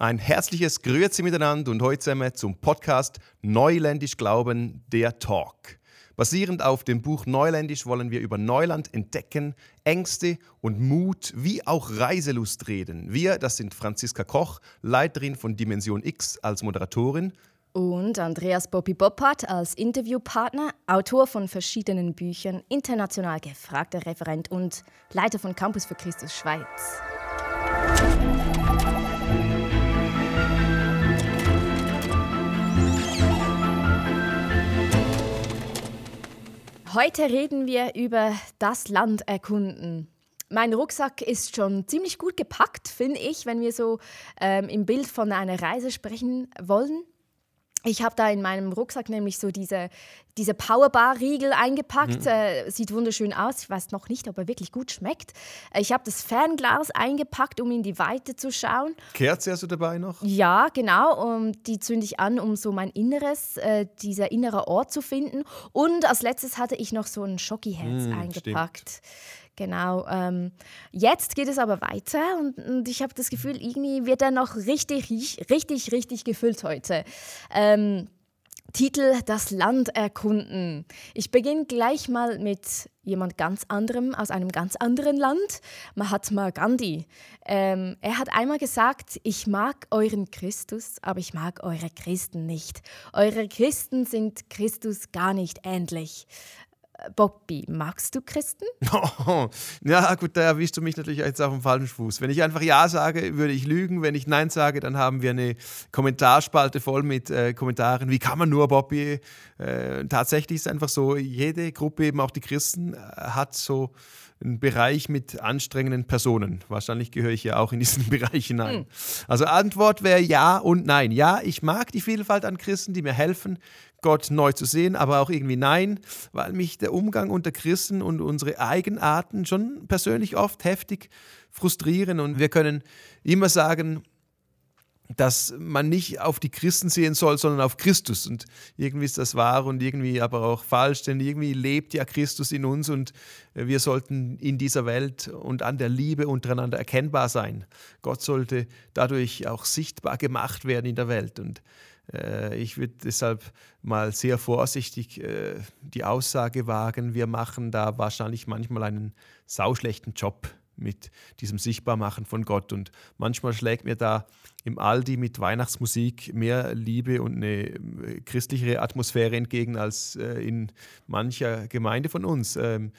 Ein herzliches Grüezi miteinander und heute zusammen zum Podcast Neuländisch Glauben, der Talk. Basierend auf dem Buch Neuländisch wollen wir über Neuland entdecken, Ängste und Mut wie auch Reiselust reden. Wir, das sind Franziska Koch, Leiterin von Dimension X als Moderatorin. Und Andreas Bobby Boppert als Interviewpartner, Autor von verschiedenen Büchern, international gefragter Referent und Leiter von Campus für Christus Schweiz. Heute reden wir über das Land erkunden. Mein Rucksack ist schon ziemlich gut gepackt, finde ich, wenn wir so ähm, im Bild von einer Reise sprechen wollen. Ich habe da in meinem Rucksack nämlich so diese, diese Powerbar-Riegel eingepackt. Mhm. Äh, sieht wunderschön aus. Ich weiß noch nicht, ob er wirklich gut schmeckt. Äh, ich habe das Fernglas eingepackt, um in die Weite zu schauen. Kerze hast du dabei noch? Ja, genau. Und die zünde ich an, um so mein Inneres, äh, dieser innere Ort zu finden. Und als letztes hatte ich noch so ein Schokiherz mhm, eingepackt. Stimmt. Genau. Ähm, jetzt geht es aber weiter und, und ich habe das Gefühl, irgendwie wird er noch richtig, richtig, richtig gefüllt heute. Ähm, Titel Das Land erkunden. Ich beginne gleich mal mit jemand ganz anderem aus einem ganz anderen Land, Mahatma Gandhi. Ähm, er hat einmal gesagt, ich mag euren Christus, aber ich mag eure Christen nicht. Eure Christen sind Christus gar nicht ähnlich. Bobby, magst du Christen? Oh, ja, gut, da erwischst du mich natürlich jetzt auf dem falschen Fuß. Wenn ich einfach Ja sage, würde ich lügen. Wenn ich Nein sage, dann haben wir eine Kommentarspalte voll mit äh, Kommentaren. Wie kann man nur, Bobby? Äh, tatsächlich ist es einfach so, jede Gruppe, eben auch die Christen, äh, hat so einen Bereich mit anstrengenden Personen. Wahrscheinlich gehöre ich ja auch in diesen Bereich hinein. Hm. Also Antwort wäre ja und nein. Ja, ich mag die Vielfalt an Christen, die mir helfen, Gott neu zu sehen, aber auch irgendwie nein, weil mich der Umgang unter Christen und unsere Eigenarten schon persönlich oft heftig frustrieren. Und wir können immer sagen, dass man nicht auf die Christen sehen soll, sondern auf Christus. Und irgendwie ist das wahr und irgendwie aber auch falsch, denn irgendwie lebt ja Christus in uns und wir sollten in dieser Welt und an der Liebe untereinander erkennbar sein. Gott sollte dadurch auch sichtbar gemacht werden in der Welt. Und ich würde deshalb mal sehr vorsichtig äh, die Aussage wagen, wir machen da wahrscheinlich manchmal einen sauschlechten Job mit diesem Sichtbarmachen von Gott. Und manchmal schlägt mir da im Aldi mit Weihnachtsmusik mehr Liebe und eine äh, christlichere Atmosphäre entgegen als in mancher Gemeinde von uns. Ähm,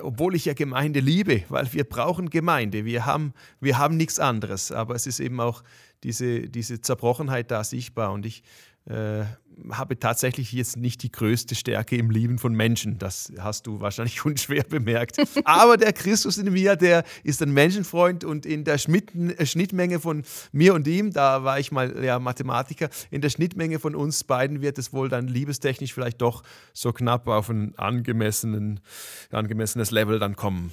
obwohl ich ja Gemeinde liebe, weil wir brauchen Gemeinde, wir haben, wir haben nichts anderes, aber es ist eben auch diese, diese Zerbrochenheit da sichtbar. Und ich äh, habe tatsächlich jetzt nicht die größte Stärke im Lieben von Menschen. Das hast du wahrscheinlich unschwer bemerkt. Aber der Christus in mir, der ist ein Menschenfreund und in der äh, Schnittmenge von mir und ihm, da war ich mal ja, Mathematiker, in der Schnittmenge von uns beiden wird es wohl dann liebestechnisch vielleicht doch so knapp auf ein angemessenen, angemessenes Level dann kommen.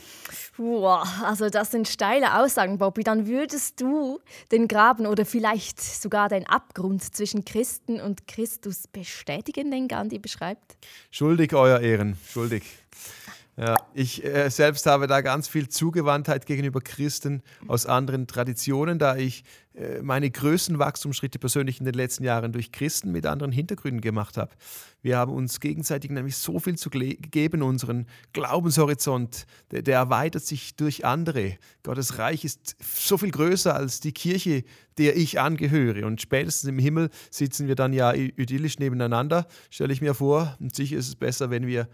Wow, also das sind steile Aussagen, Bobby. Dann würdest du den Graben oder vielleicht sogar den Abgrund zwischen Christen und Christus bestätigen, den Gandhi beschreibt? Schuldig, Euer Ehren, schuldig. Ja, ich äh, selbst habe da ganz viel Zugewandtheit gegenüber Christen aus anderen Traditionen, da ich äh, meine größten Wachstumsschritte persönlich in den letzten Jahren durch Christen mit anderen Hintergründen gemacht habe. Wir haben uns gegenseitig nämlich so viel zu geben, unseren Glaubenshorizont, der, der erweitert sich durch andere. Gottes Reich ist so viel größer als die Kirche, der ich angehöre. Und spätestens im Himmel sitzen wir dann ja idyllisch nebeneinander, stelle ich mir vor. Und sicher ist es besser, wenn wir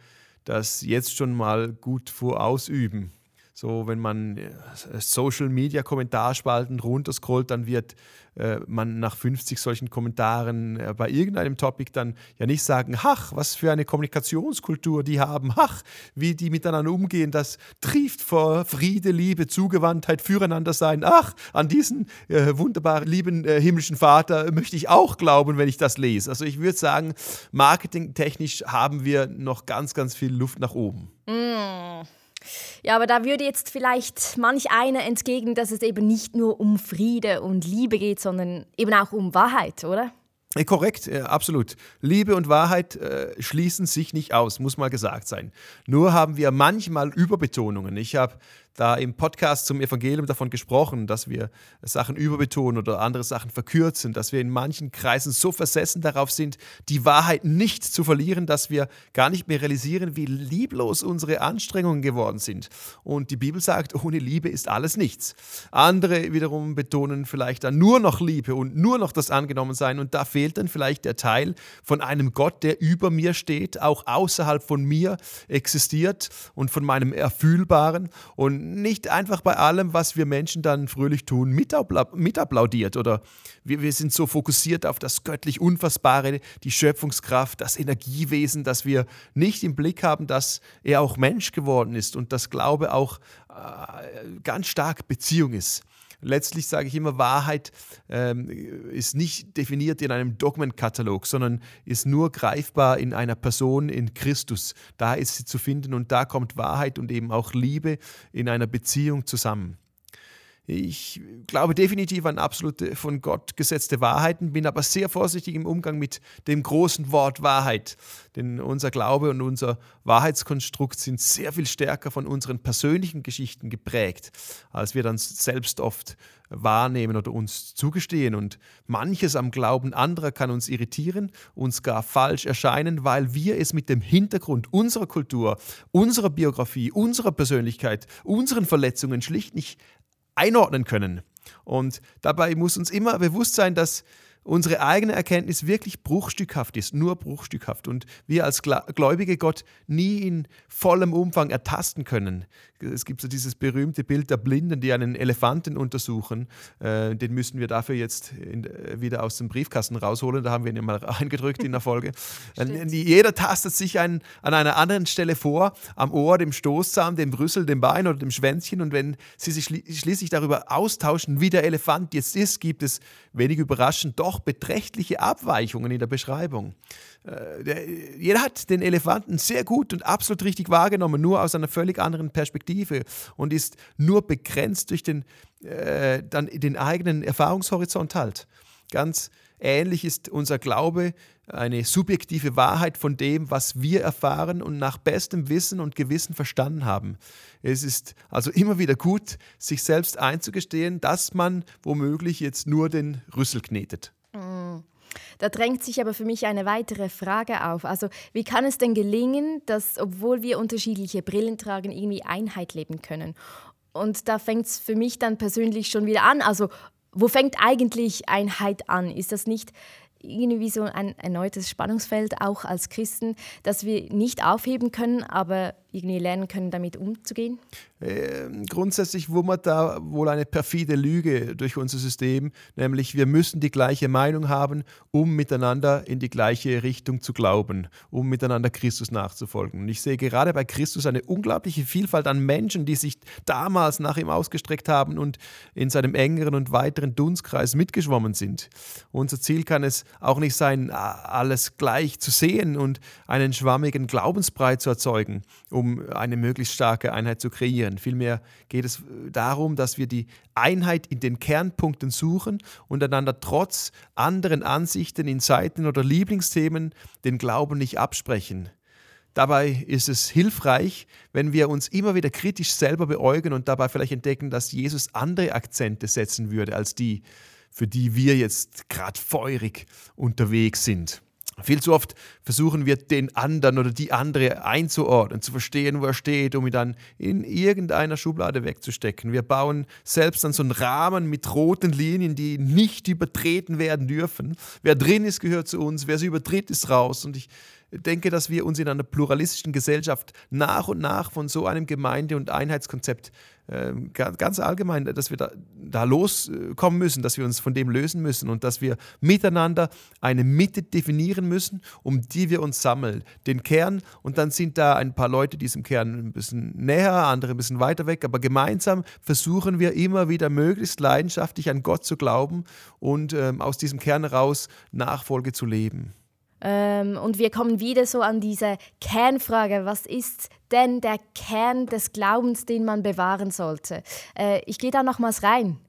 das jetzt schon mal gut vorausüben. So, wenn man äh, Social Media Kommentarspalten runterscrollt, dann wird äh, man nach 50 solchen Kommentaren äh, bei irgendeinem Topic dann ja nicht sagen, ach, was für eine Kommunikationskultur die haben, ach, wie die miteinander umgehen, das trieft vor Friede, Liebe, Zugewandtheit, Füreinander sein. Ach, an diesen äh, wunderbaren, lieben äh, himmlischen Vater möchte ich auch glauben, wenn ich das lese. Also ich würde sagen, marketingtechnisch haben wir noch ganz, ganz viel Luft nach oben. Mm. Ja, aber da würde jetzt vielleicht manch einer entgegnen, dass es eben nicht nur um Friede und Liebe geht, sondern eben auch um Wahrheit, oder? Korrekt, absolut. Liebe und Wahrheit äh, schließen sich nicht aus, muss mal gesagt sein. Nur haben wir manchmal Überbetonungen. Ich habe da im Podcast zum Evangelium davon gesprochen, dass wir Sachen überbetonen oder andere Sachen verkürzen, dass wir in manchen Kreisen so versessen darauf sind, die Wahrheit nicht zu verlieren, dass wir gar nicht mehr realisieren, wie lieblos unsere Anstrengungen geworden sind. Und die Bibel sagt, ohne Liebe ist alles nichts. Andere wiederum betonen vielleicht dann nur noch Liebe und nur noch das Angenommensein und da fehlt dann vielleicht der Teil von einem Gott, der über mir steht, auch außerhalb von mir existiert und von meinem Erfühlbaren und nicht einfach bei allem, was wir Menschen dann fröhlich tun, mitapplaudiert oder wir, wir sind so fokussiert auf das göttlich Unfassbare, die Schöpfungskraft, das Energiewesen, dass wir nicht im Blick haben, dass er auch Mensch geworden ist und das Glaube auch äh, ganz stark Beziehung ist. Letztlich sage ich immer, Wahrheit ähm, ist nicht definiert in einem Dogmenkatalog, sondern ist nur greifbar in einer Person, in Christus. Da ist sie zu finden und da kommt Wahrheit und eben auch Liebe in einer Beziehung zusammen. Ich glaube definitiv an absolute von Gott gesetzte Wahrheiten, bin aber sehr vorsichtig im Umgang mit dem großen Wort Wahrheit. Denn unser Glaube und unser Wahrheitskonstrukt sind sehr viel stärker von unseren persönlichen Geschichten geprägt, als wir dann selbst oft wahrnehmen oder uns zugestehen. Und manches am Glauben anderer kann uns irritieren, uns gar falsch erscheinen, weil wir es mit dem Hintergrund unserer Kultur, unserer Biografie, unserer Persönlichkeit, unseren Verletzungen schlicht nicht einordnen können. Und dabei muss uns immer bewusst sein, dass unsere eigene Erkenntnis wirklich bruchstückhaft ist, nur bruchstückhaft und wir als Gläubige Gott nie in vollem Umfang ertasten können. Es gibt so dieses berühmte Bild der Blinden, die einen Elefanten untersuchen. Äh, den müssen wir dafür jetzt in, äh, wieder aus dem Briefkasten rausholen. Da haben wir ihn mal eingedrückt in der Folge. Jeder tastet sich ein, an einer anderen Stelle vor, am Ohr, dem Stoßzahn, dem Brüssel, dem Bein oder dem Schwänzchen. Und wenn sie sich schließlich darüber austauschen, wie der Elefant jetzt ist, gibt es wenig überraschend doch beträchtliche Abweichungen in der Beschreibung. Äh, der, jeder hat den Elefanten sehr gut und absolut richtig wahrgenommen, nur aus einer völlig anderen Perspektive und ist nur begrenzt durch den, äh, dann den eigenen Erfahrungshorizont halt. Ganz ähnlich ist unser Glaube eine subjektive Wahrheit von dem, was wir erfahren und nach bestem Wissen und Gewissen verstanden haben. Es ist also immer wieder gut, sich selbst einzugestehen, dass man womöglich jetzt nur den Rüssel knetet. Mm. Da drängt sich aber für mich eine weitere Frage auf. Also wie kann es denn gelingen, dass, obwohl wir unterschiedliche Brillen tragen, irgendwie Einheit leben können? Und da fängt es für mich dann persönlich schon wieder an. Also wo fängt eigentlich Einheit an? Ist das nicht irgendwie so ein erneutes Spannungsfeld auch als Christen, das wir nicht aufheben können, aber irgendwie lernen können, damit umzugehen? Äh, grundsätzlich wummert da wohl eine perfide Lüge durch unser System, nämlich wir müssen die gleiche Meinung haben, um miteinander in die gleiche Richtung zu glauben, um miteinander Christus nachzufolgen. Und ich sehe gerade bei Christus eine unglaubliche Vielfalt an Menschen, die sich damals nach ihm ausgestreckt haben und in seinem engeren und weiteren Dunstkreis mitgeschwommen sind. Unser Ziel kann es auch nicht sein, alles gleich zu sehen und einen schwammigen Glaubensbrei zu erzeugen, um eine möglichst starke Einheit zu kreieren. Vielmehr geht es darum, dass wir die Einheit in den Kernpunkten suchen und einander trotz anderen Ansichten in Seiten oder Lieblingsthemen den Glauben nicht absprechen. Dabei ist es hilfreich, wenn wir uns immer wieder kritisch selber beäugen und dabei vielleicht entdecken, dass Jesus andere Akzente setzen würde als die, für die wir jetzt gerade feurig unterwegs sind. Viel zu oft versuchen wir den anderen oder die andere einzuordnen, zu verstehen, wo er steht, um ihn dann in irgendeiner Schublade wegzustecken. Wir bauen selbst dann so einen Rahmen mit roten Linien, die nicht übertreten werden dürfen. Wer drin ist, gehört zu uns. Wer sie übertritt, ist raus. Und ich denke, dass wir uns in einer pluralistischen Gesellschaft nach und nach von so einem Gemeinde- und Einheitskonzept ganz allgemein, dass wir da, da loskommen müssen, dass wir uns von dem lösen müssen und dass wir miteinander eine Mitte definieren müssen, um die wir uns sammeln. Den Kern und dann sind da ein paar Leute diesem Kern ein bisschen näher, andere ein bisschen weiter weg, aber gemeinsam versuchen wir immer wieder möglichst leidenschaftlich an Gott zu glauben und ähm, aus diesem Kern heraus Nachfolge zu leben. Ähm, und wir kommen wieder so an diese Kernfrage, was ist denn der Kern des Glaubens, den man bewahren sollte? Äh, ich gehe da nochmals rein.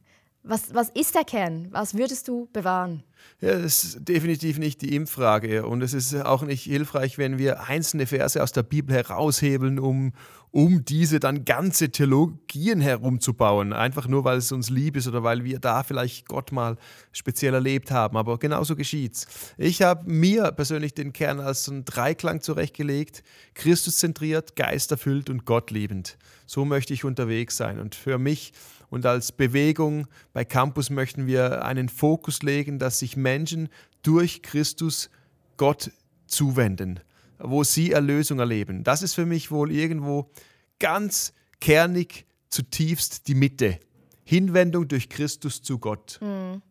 Was, was ist der Kern? Was würdest du bewahren? Ja, das ist definitiv nicht die Impffrage. Und es ist auch nicht hilfreich, wenn wir einzelne Verse aus der Bibel heraushebeln, um, um diese dann ganze Theologien herumzubauen, einfach nur weil es uns lieb ist oder weil wir da vielleicht Gott mal speziell erlebt haben. Aber genauso geschieht's. Ich habe mir persönlich den Kern als so einen Dreiklang zurechtgelegt: Christus zentriert, geisterfüllt und Gott liebend. So möchte ich unterwegs sein. Und für mich und als Bewegung bei Campus möchten wir einen Fokus legen, dass sich Menschen durch Christus Gott zuwenden wo sie Erlösung erleben. Das ist für mich wohl irgendwo ganz kernig zutiefst die Mitte. Hinwendung durch Christus zu Gott. Hm.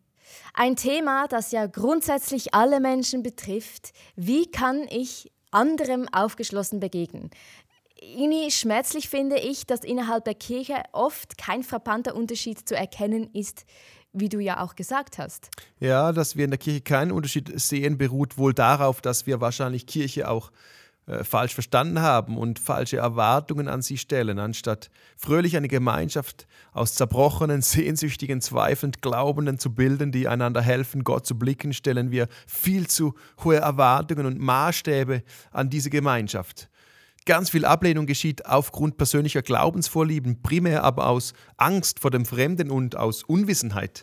Ein Thema, das ja grundsätzlich alle Menschen betrifft. Wie kann ich anderem aufgeschlossen begegnen? Irgendwie schmerzlich finde ich, dass innerhalb der Kirche oft kein frappanter Unterschied zu erkennen ist, wie du ja auch gesagt hast. Ja, dass wir in der Kirche keinen Unterschied sehen, beruht wohl darauf, dass wir wahrscheinlich Kirche auch äh, falsch verstanden haben und falsche Erwartungen an sie stellen. Anstatt fröhlich eine Gemeinschaft aus zerbrochenen, sehnsüchtigen, zweifelnd Glaubenden zu bilden, die einander helfen, Gott zu blicken, stellen wir viel zu hohe Erwartungen und Maßstäbe an diese Gemeinschaft. Ganz viel Ablehnung geschieht aufgrund persönlicher Glaubensvorlieben, primär aber aus Angst vor dem Fremden und aus Unwissenheit.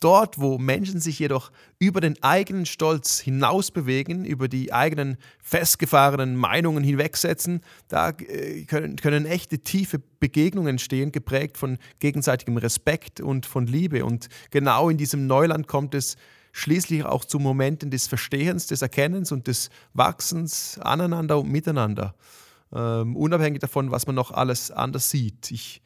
Dort, wo Menschen sich jedoch über den eigenen Stolz hinaus bewegen, über die eigenen festgefahrenen Meinungen hinwegsetzen, da äh, können, können echte tiefe Begegnungen entstehen, geprägt von gegenseitigem Respekt und von Liebe. Und genau in diesem Neuland kommt es schließlich auch zu Momenten des Verstehens, des Erkennens und des Wachsens aneinander und miteinander ähm, unabhängig davon, was man noch alles anders sieht. Ich,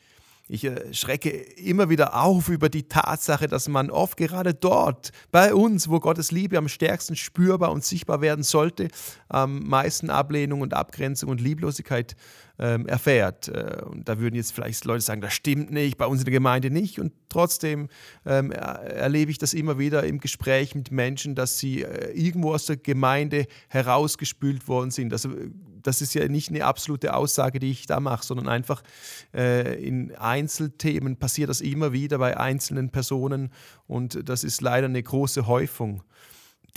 ich äh, schrecke immer wieder auf über die Tatsache, dass man oft gerade dort, bei uns, wo Gottes Liebe am stärksten spürbar und sichtbar werden sollte, am meisten Ablehnung und Abgrenzung und Lieblosigkeit ähm, erfährt. Äh, und da würden jetzt vielleicht Leute sagen, das stimmt nicht, bei uns in der Gemeinde nicht. Und trotzdem ähm, erlebe ich das immer wieder im Gespräch mit Menschen, dass sie äh, irgendwo aus der Gemeinde herausgespült worden sind. Also das ist ja nicht eine absolute Aussage, die ich da mache, sondern einfach äh, in Einzelthemen passiert das immer wieder bei einzelnen Personen und das ist leider eine große Häufung.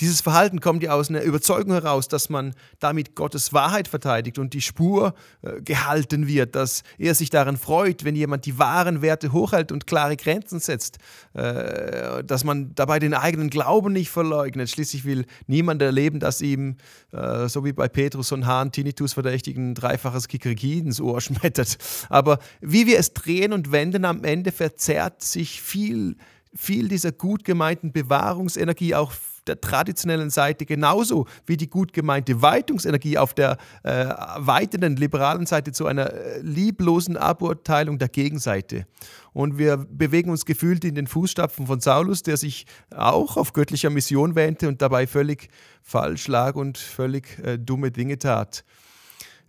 Dieses Verhalten kommt ja aus einer Überzeugung heraus, dass man damit Gottes Wahrheit verteidigt und die Spur äh, gehalten wird, dass er sich daran freut, wenn jemand die wahren Werte hochhält und klare Grenzen setzt, äh, dass man dabei den eigenen Glauben nicht verleugnet. Schließlich will niemand erleben, dass ihm, äh, so wie bei Petrus und Hahn, Tinnitus verdächtigen dreifaches Kikeriki ins Ohr schmettert. Aber wie wir es drehen und wenden, am Ende verzerrt sich viel, viel dieser gut gemeinten Bewahrungsenergie auch der traditionellen Seite genauso wie die gut gemeinte Weitungsenergie auf der äh, weitenden liberalen Seite zu einer äh, lieblosen Aburteilung der Gegenseite. Und wir bewegen uns gefühlt in den Fußstapfen von Saulus, der sich auch auf göttlicher Mission wähnte und dabei völlig falsch lag und völlig äh, dumme Dinge tat.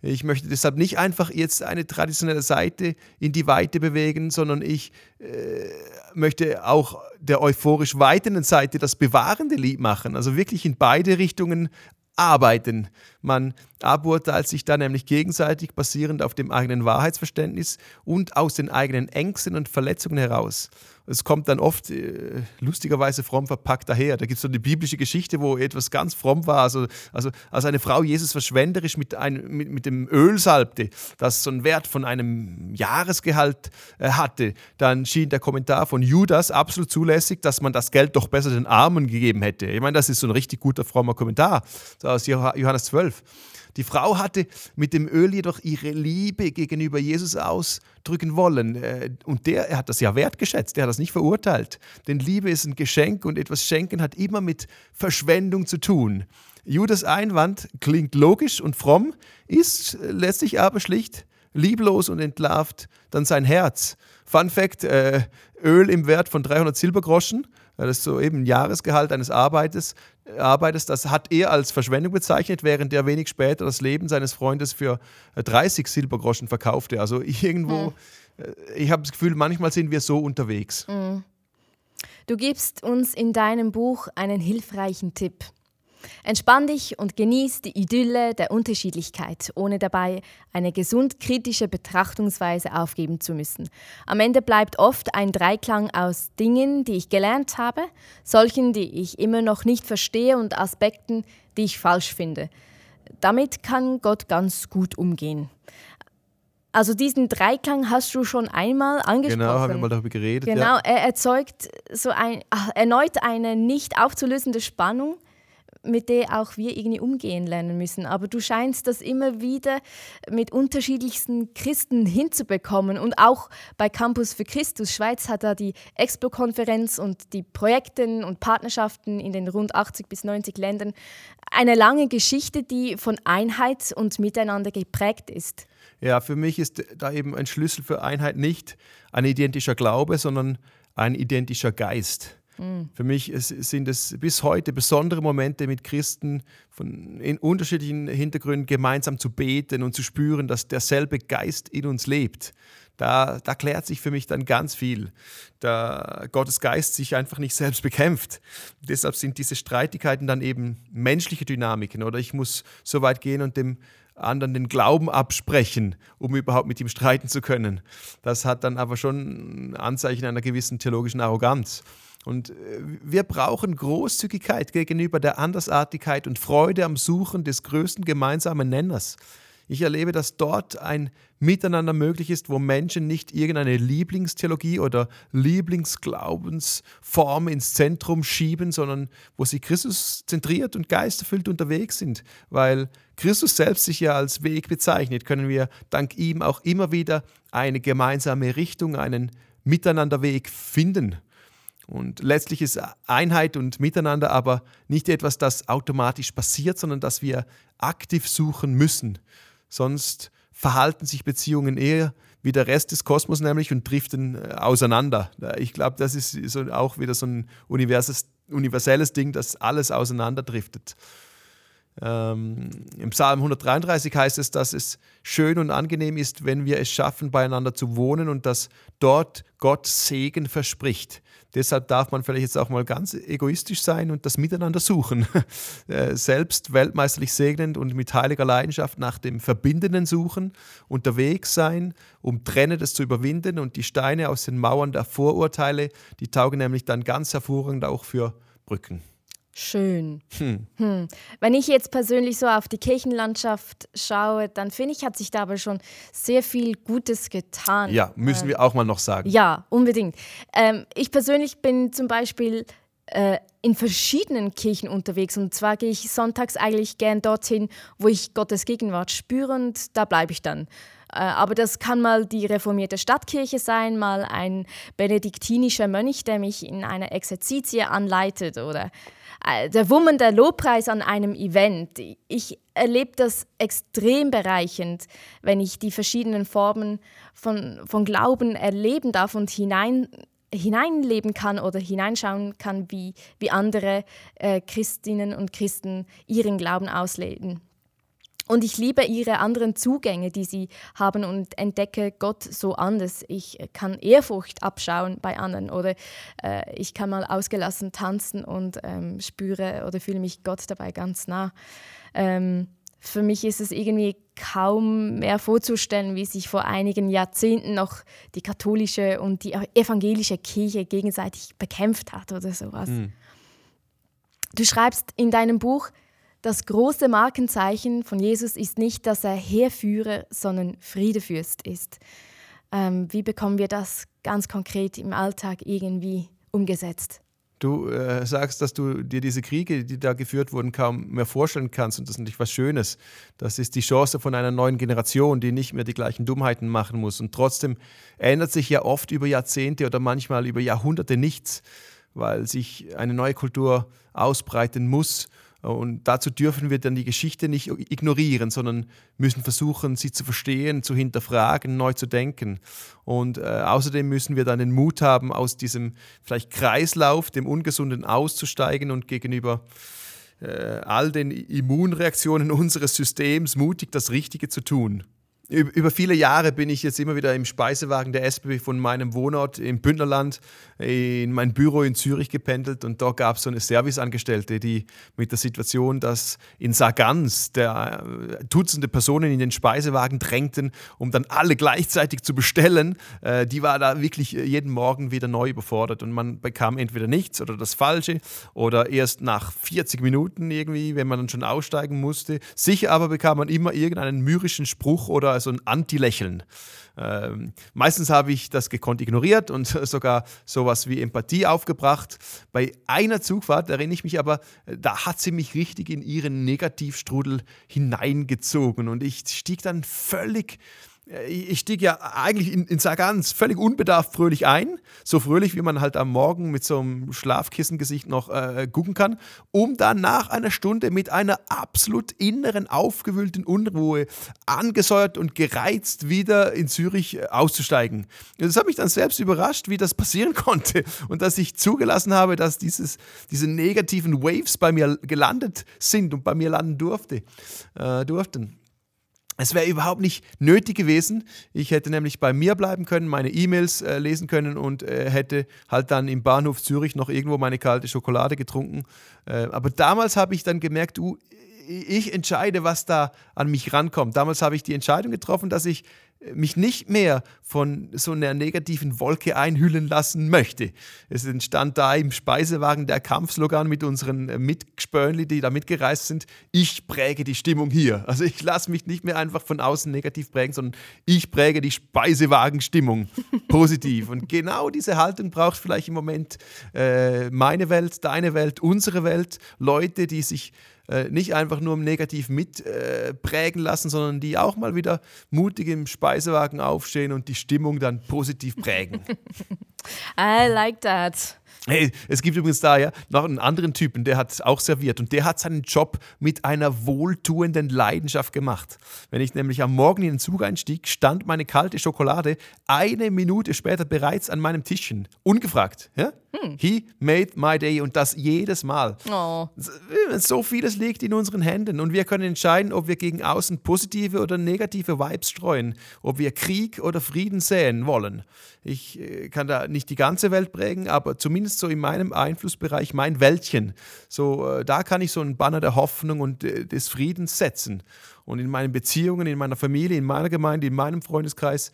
Ich möchte deshalb nicht einfach jetzt eine traditionelle Seite in die Weite bewegen, sondern ich äh, möchte auch der euphorisch weitenden Seite das bewahrende Lied machen. Also wirklich in beide Richtungen arbeiten. Man aburteilt sich da nämlich gegenseitig basierend auf dem eigenen Wahrheitsverständnis und aus den eigenen Ängsten und Verletzungen heraus. Es kommt dann oft äh, lustigerweise fromm verpackt daher. Da gibt es so eine biblische Geschichte, wo etwas ganz fromm war. Also, also als eine Frau Jesus verschwenderisch mit, ein, mit, mit dem Öl salbte, das so einen Wert von einem Jahresgehalt äh, hatte, dann schien der Kommentar von Judas absolut zulässig, dass man das Geld doch besser den Armen gegeben hätte. Ich meine, das ist so ein richtig guter, frommer Kommentar aus Johannes 12. Die Frau hatte mit dem Öl jedoch ihre Liebe gegenüber Jesus ausdrücken wollen. Äh, und der er hat das ja wertgeschätzt, der hat das nicht verurteilt. Denn Liebe ist ein Geschenk und etwas schenken hat immer mit Verschwendung zu tun. Judas Einwand klingt logisch und fromm, ist letztlich aber schlicht lieblos und entlarvt dann sein Herz. Fun Fact: äh, Öl im Wert von 300 Silbergroschen das ist so eben ein Jahresgehalt eines Arbeiters, Arbeiters, das hat er als Verschwendung bezeichnet, während er wenig später das Leben seines Freundes für 30 äh, Silbergroschen verkaufte. Also irgendwo, mhm. ich habe das Gefühl, manchmal sind wir so unterwegs. Mhm. Du gibst uns in deinem Buch einen hilfreichen Tipp. Entspann dich und genieß die Idylle der Unterschiedlichkeit, ohne dabei eine gesund kritische Betrachtungsweise aufgeben zu müssen. Am Ende bleibt oft ein Dreiklang aus Dingen, die ich gelernt habe, solchen, die ich immer noch nicht verstehe und Aspekten, die ich falsch finde. Damit kann Gott ganz gut umgehen. Also diesen Dreiklang hast du schon einmal angesprochen. Genau, haben wir mal darüber geredet. Genau, ja. er erzeugt so ein, ach, erneut eine nicht aufzulösende Spannung mit der auch wir irgendwie umgehen lernen müssen. Aber du scheinst das immer wieder mit unterschiedlichsten Christen hinzubekommen. Und auch bei Campus für Christus Schweiz hat da die Expo-Konferenz und die Projekte und Partnerschaften in den rund 80 bis 90 Ländern eine lange Geschichte, die von Einheit und Miteinander geprägt ist. Ja, für mich ist da eben ein Schlüssel für Einheit nicht ein identischer Glaube, sondern ein identischer Geist. Mhm. Für mich sind es bis heute besondere Momente mit Christen von, in unterschiedlichen Hintergründen gemeinsam zu beten und zu spüren, dass derselbe Geist in uns lebt. Da, da klärt sich für mich dann ganz viel, da Gottes Geist sich einfach nicht selbst bekämpft. Deshalb sind diese Streitigkeiten dann eben menschliche Dynamiken oder ich muss so weit gehen und dem anderen den Glauben absprechen, um überhaupt mit ihm streiten zu können. Das hat dann aber schon Anzeichen einer gewissen theologischen Arroganz. Und äh, wir brauchen Großzügigkeit gegenüber der Andersartigkeit und Freude am Suchen des größten gemeinsamen Nenners. Ich erlebe, dass dort ein Miteinander möglich ist, wo Menschen nicht irgendeine Lieblingstheologie oder Lieblingsglaubensform ins Zentrum schieben, sondern wo sie Christus zentriert und geisterfüllt unterwegs sind. Weil Christus selbst sich ja als Weg bezeichnet, können wir dank ihm auch immer wieder eine gemeinsame Richtung, einen Miteinanderweg finden. Und letztlich ist Einheit und Miteinander aber nicht etwas, das automatisch passiert, sondern das wir aktiv suchen müssen. Sonst verhalten sich Beziehungen eher wie der Rest des Kosmos nämlich und driften äh, auseinander. Ich glaube, das ist so auch wieder so ein universelles Ding, dass alles auseinanderdriftet. Ähm, Im Psalm 133 heißt es, dass es schön und angenehm ist, wenn wir es schaffen, beieinander zu wohnen und dass dort Gott Segen verspricht. Deshalb darf man vielleicht jetzt auch mal ganz egoistisch sein und das Miteinander suchen. Äh, selbst weltmeisterlich segnend und mit heiliger Leidenschaft nach dem Verbindenden suchen, unterwegs sein, um Trennendes zu überwinden und die Steine aus den Mauern der Vorurteile, die taugen nämlich dann ganz hervorragend auch für Brücken. Schön. Hm. Hm. Wenn ich jetzt persönlich so auf die Kirchenlandschaft schaue, dann finde ich, hat sich da aber schon sehr viel Gutes getan. Ja, müssen ähm, wir auch mal noch sagen. Ja, unbedingt. Ähm, ich persönlich bin zum Beispiel äh, in verschiedenen Kirchen unterwegs und zwar gehe ich sonntags eigentlich gern dorthin, wo ich Gottes Gegenwart spüre und da bleibe ich dann. Äh, aber das kann mal die reformierte Stadtkirche sein, mal ein benediktinischer Mönch, der mich in einer Exerzitie anleitet oder äh, der wummende Lobpreis an einem Event. Ich erlebe das extrem bereichend, wenn ich die verschiedenen Formen von, von Glauben erleben darf und hinein, hineinleben kann oder hineinschauen kann, wie, wie andere äh, Christinnen und Christen ihren Glauben ausleben. Und ich liebe ihre anderen Zugänge, die sie haben und entdecke Gott so anders. Ich kann Ehrfurcht abschauen bei anderen oder äh, ich kann mal ausgelassen tanzen und ähm, spüre oder fühle mich Gott dabei ganz nah. Ähm, für mich ist es irgendwie kaum mehr vorzustellen, wie sich vor einigen Jahrzehnten noch die katholische und die evangelische Kirche gegenseitig bekämpft hat oder sowas. Mhm. Du schreibst in deinem Buch, das große Markenzeichen von Jesus ist nicht, dass er Heerführer, sondern Friedefürst ist. Ähm, wie bekommen wir das ganz konkret im Alltag irgendwie umgesetzt? Du äh, sagst, dass du dir diese Kriege, die da geführt wurden, kaum mehr vorstellen kannst. Und das ist natürlich was Schönes. Das ist die Chance von einer neuen Generation, die nicht mehr die gleichen Dummheiten machen muss. Und trotzdem ändert sich ja oft über Jahrzehnte oder manchmal über Jahrhunderte nichts, weil sich eine neue Kultur ausbreiten muss und dazu dürfen wir dann die Geschichte nicht ignorieren, sondern müssen versuchen, sie zu verstehen, zu hinterfragen, neu zu denken. Und äh, außerdem müssen wir dann den Mut haben, aus diesem vielleicht Kreislauf, dem Ungesunden auszusteigen und gegenüber äh, all den Immunreaktionen unseres Systems mutig das Richtige zu tun über viele Jahre bin ich jetzt immer wieder im Speisewagen der SBB von meinem Wohnort im Bündnerland in mein Büro in Zürich gependelt und dort gab es so eine Serviceangestellte, die mit der Situation, dass in Sargans der äh, Dutzende Personen in den Speisewagen drängten, um dann alle gleichzeitig zu bestellen, äh, die war da wirklich jeden Morgen wieder neu überfordert und man bekam entweder nichts oder das Falsche oder erst nach 40 Minuten irgendwie, wenn man dann schon aussteigen musste. Sicher aber bekam man immer irgendeinen myrischen Spruch oder so ein Anti-Lächeln. Ähm, meistens habe ich das gekonnt ignoriert und sogar sowas wie Empathie aufgebracht. Bei einer Zugfahrt erinnere ich mich aber, da hat sie mich richtig in ihren Negativstrudel hineingezogen und ich stieg dann völlig ich stieg ja eigentlich in, in Sargans völlig unbedarft fröhlich ein, so fröhlich, wie man halt am Morgen mit so einem Schlafkissengesicht noch äh, gucken kann, um dann nach einer Stunde mit einer absolut inneren, aufgewühlten Unruhe, angesäuert und gereizt wieder in Zürich äh, auszusteigen. Das hat mich dann selbst überrascht, wie das passieren konnte und dass ich zugelassen habe, dass dieses, diese negativen Waves bei mir gelandet sind und bei mir landen durfte, äh, durften. Es wäre überhaupt nicht nötig gewesen. Ich hätte nämlich bei mir bleiben können, meine E-Mails äh, lesen können und äh, hätte halt dann im Bahnhof Zürich noch irgendwo meine kalte Schokolade getrunken. Äh, aber damals habe ich dann gemerkt, du, ich entscheide, was da an mich rankommt. Damals habe ich die Entscheidung getroffen, dass ich mich nicht mehr von so einer negativen Wolke einhüllen lassen möchte. Es entstand da im Speisewagen der Kampfslogan mit unseren Mitgespörnli, die da mitgereist sind, ich präge die Stimmung hier. Also ich lasse mich nicht mehr einfach von außen negativ prägen, sondern ich präge die Speisewagenstimmung positiv. Und genau diese Haltung braucht vielleicht im Moment äh, meine Welt, deine Welt, unsere Welt, Leute, die sich äh, nicht einfach nur negativ mitprägen äh, lassen, sondern die auch mal wieder mutig im Speisewagen aufstehen und die Stimmung dann positiv prägen. I like that. Hey, es gibt übrigens da ja noch einen anderen Typen, der hat auch serviert und der hat seinen Job mit einer wohltuenden Leidenschaft gemacht. Wenn ich nämlich am Morgen in den Zug einstieg, stand meine kalte Schokolade eine Minute später bereits an meinem Tischchen. Ungefragt. Ja? Hm. He made my day und das jedes Mal. Oh. So vieles liegt in unseren Händen und wir können entscheiden, ob wir gegen außen positive oder negative Vibes streuen, ob wir Krieg oder Frieden säen wollen. Ich äh, kann da nicht die ganze Welt prägen, aber zumindest so in meinem Einflussbereich mein Wäldchen. So, äh, da kann ich so einen Banner der Hoffnung und äh, des Friedens setzen. Und in meinen Beziehungen, in meiner Familie, in meiner Gemeinde, in meinem Freundeskreis,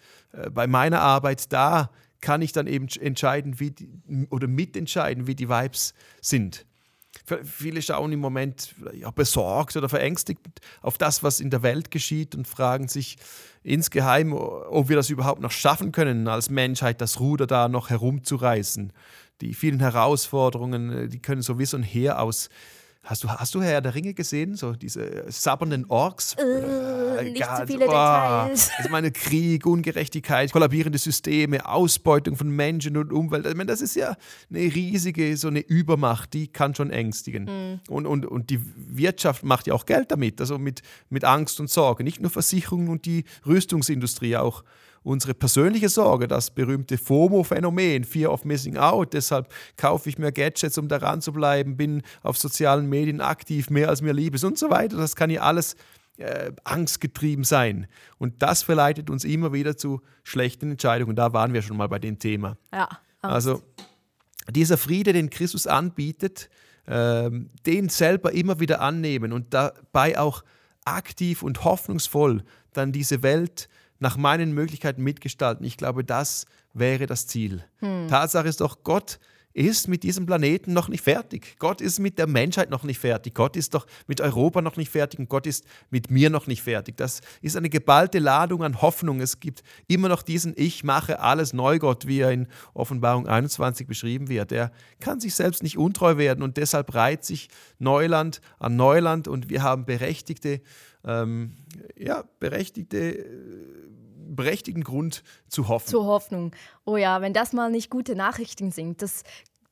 bei meiner Arbeit, da kann ich dann eben entscheiden, wie die, oder mitentscheiden, wie die Vibes sind. Viele schauen im Moment ja, besorgt oder verängstigt auf das, was in der Welt geschieht und fragen sich insgeheim, ob wir das überhaupt noch schaffen können, als Menschheit das Ruder da noch herumzureißen. Die vielen Herausforderungen, äh, die können sowieso ein Heer aus Hast du, hast du Herr der Ringe gesehen? So diese sabbernden Orks? Uh, nicht Gott, so viele oh, Details. Ich meine, Krieg, Ungerechtigkeit, kollabierende Systeme, Ausbeutung von Menschen und Umwelt. Ich meine, das ist ja eine riesige, so eine Übermacht, die kann schon ängstigen. Mm. Und, und, und die Wirtschaft macht ja auch Geld damit, also mit, mit Angst und Sorge. Nicht nur Versicherungen und die Rüstungsindustrie, auch unsere persönliche Sorge, das berühmte FOMO-Phänomen, Fear of Missing Out. Deshalb kaufe ich mir Gadgets, um daran zu bleiben, bin auf sozialen Medien aktiv, mehr als mir lieb ist und so weiter. Das kann ja alles äh, angstgetrieben sein. Und das verleitet uns immer wieder zu schlechten Entscheidungen. Da waren wir schon mal bei dem Thema. Ja. Also dieser Friede, den Christus anbietet, äh, den selber immer wieder annehmen und dabei auch aktiv und hoffnungsvoll dann diese Welt nach meinen Möglichkeiten mitgestalten. Ich glaube, das wäre das Ziel. Hm. Tatsache ist doch, Gott ist mit diesem Planeten noch nicht fertig. Gott ist mit der Menschheit noch nicht fertig. Gott ist doch mit Europa noch nicht fertig und Gott ist mit mir noch nicht fertig. Das ist eine geballte Ladung an Hoffnung. Es gibt immer noch diesen Ich mache alles neu Gott, wie er in Offenbarung 21 beschrieben wird. Er kann sich selbst nicht untreu werden und deshalb reiht sich Neuland an Neuland und wir haben berechtigte, ähm, ja, berechtigte berechtigten Grund zu hoffen. Zur Hoffnung. Oh ja, wenn das mal nicht gute Nachrichten sind, das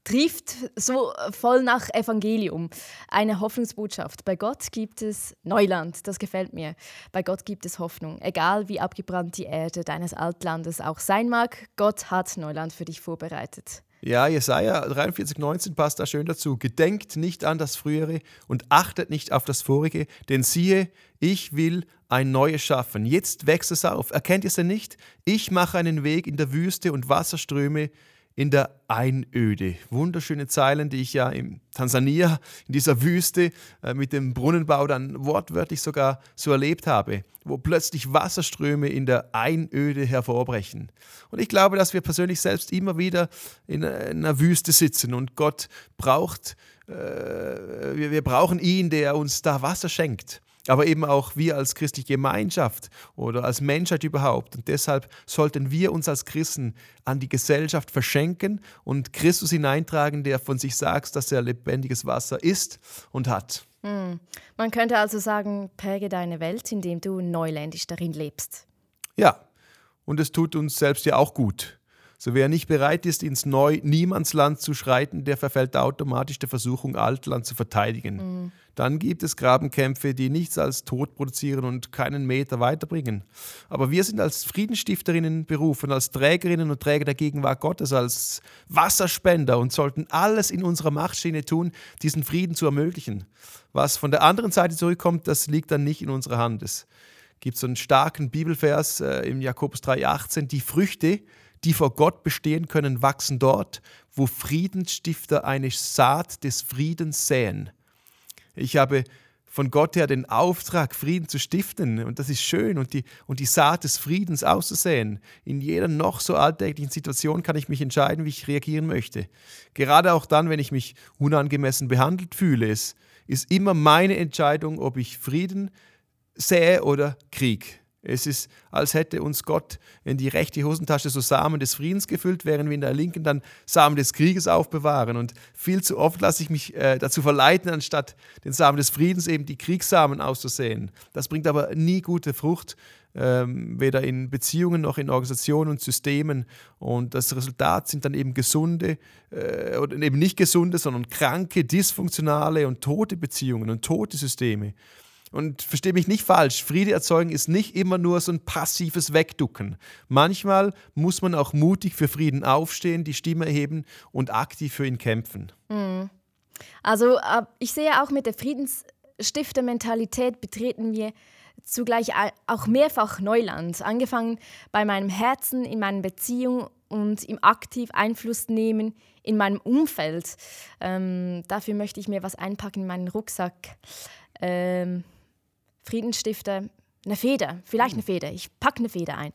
trifft so voll nach Evangelium. Eine Hoffnungsbotschaft. Bei Gott gibt es Neuland, das gefällt mir. Bei Gott gibt es Hoffnung. Egal wie abgebrannt die Erde deines Altlandes auch sein mag, Gott hat Neuland für dich vorbereitet. Ja, Jesaja 43,19 passt da schön dazu. Gedenkt nicht an das Frühere und achtet nicht auf das Vorige, denn siehe, ich will ein Neues schaffen. Jetzt wächst es auf. Erkennt ihr es denn nicht? Ich mache einen Weg in der Wüste und Wasserströme in der Einöde. Wunderschöne Zeilen, die ich ja in Tansania, in dieser Wüste äh, mit dem Brunnenbau dann wortwörtlich sogar so erlebt habe, wo plötzlich Wasserströme in der Einöde hervorbrechen. Und ich glaube, dass wir persönlich selbst immer wieder in einer Wüste sitzen und Gott braucht, äh, wir, wir brauchen ihn, der uns da Wasser schenkt. Aber eben auch wir als christliche Gemeinschaft oder als Menschheit überhaupt. Und deshalb sollten wir uns als Christen an die Gesellschaft verschenken und Christus hineintragen, der von sich sagt, dass er lebendiges Wasser ist und hat. Hm. Man könnte also sagen, präge deine Welt, indem du neuländisch darin lebst. Ja, und es tut uns selbst ja auch gut. So wer nicht bereit ist, ins Neu-Niemandsland zu schreiten, der verfällt automatisch der Versuchung, Altland zu verteidigen. Mhm. Dann gibt es Grabenkämpfe, die nichts als Tod produzieren und keinen Meter weiterbringen. Aber wir sind als Friedensstifterinnen berufen, als Trägerinnen und Träger der Gegenwart Gottes, als Wasserspender und sollten alles in unserer Machtstehne tun, diesen Frieden zu ermöglichen. Was von der anderen Seite zurückkommt, das liegt dann nicht in unserer Hand. Es gibt so einen starken Bibelvers äh, im Jakobus 3,18, die Früchte, die vor Gott bestehen können, wachsen dort, wo Friedensstifter eine Saat des Friedens säen. Ich habe von Gott her den Auftrag, Frieden zu stiften. Und das ist schön. Und die, und die Saat des Friedens auszusäen. In jeder noch so alltäglichen Situation kann ich mich entscheiden, wie ich reagieren möchte. Gerade auch dann, wenn ich mich unangemessen behandelt fühle. Es ist immer meine Entscheidung, ob ich Frieden sähe oder Krieg. Es ist, als hätte uns Gott in die rechte Hosentasche so Samen des Friedens gefüllt, während wir in der linken dann Samen des Krieges aufbewahren. Und viel zu oft lasse ich mich äh, dazu verleiten, anstatt den Samen des Friedens eben die Kriegssamen auszusehen. Das bringt aber nie gute Frucht, ähm, weder in Beziehungen noch in Organisationen und Systemen. Und das Resultat sind dann eben gesunde äh, oder eben nicht gesunde, sondern kranke, dysfunktionale und tote Beziehungen und tote Systeme. Und verstehe mich nicht falsch, Friede erzeugen ist nicht immer nur so ein passives Wegducken. Manchmal muss man auch mutig für Frieden aufstehen, die Stimme erheben und aktiv für ihn kämpfen. Mhm. Also äh, ich sehe auch mit der Friedensstifter-Mentalität betreten wir zugleich auch mehrfach Neuland, angefangen bei meinem Herzen, in meinen Beziehungen und im aktiv Einfluss nehmen in meinem Umfeld. Ähm, dafür möchte ich mir was einpacken in meinen Rucksack. Ähm, Friedensstifter, eine Feder, vielleicht eine Feder. Ich packe eine Feder ein.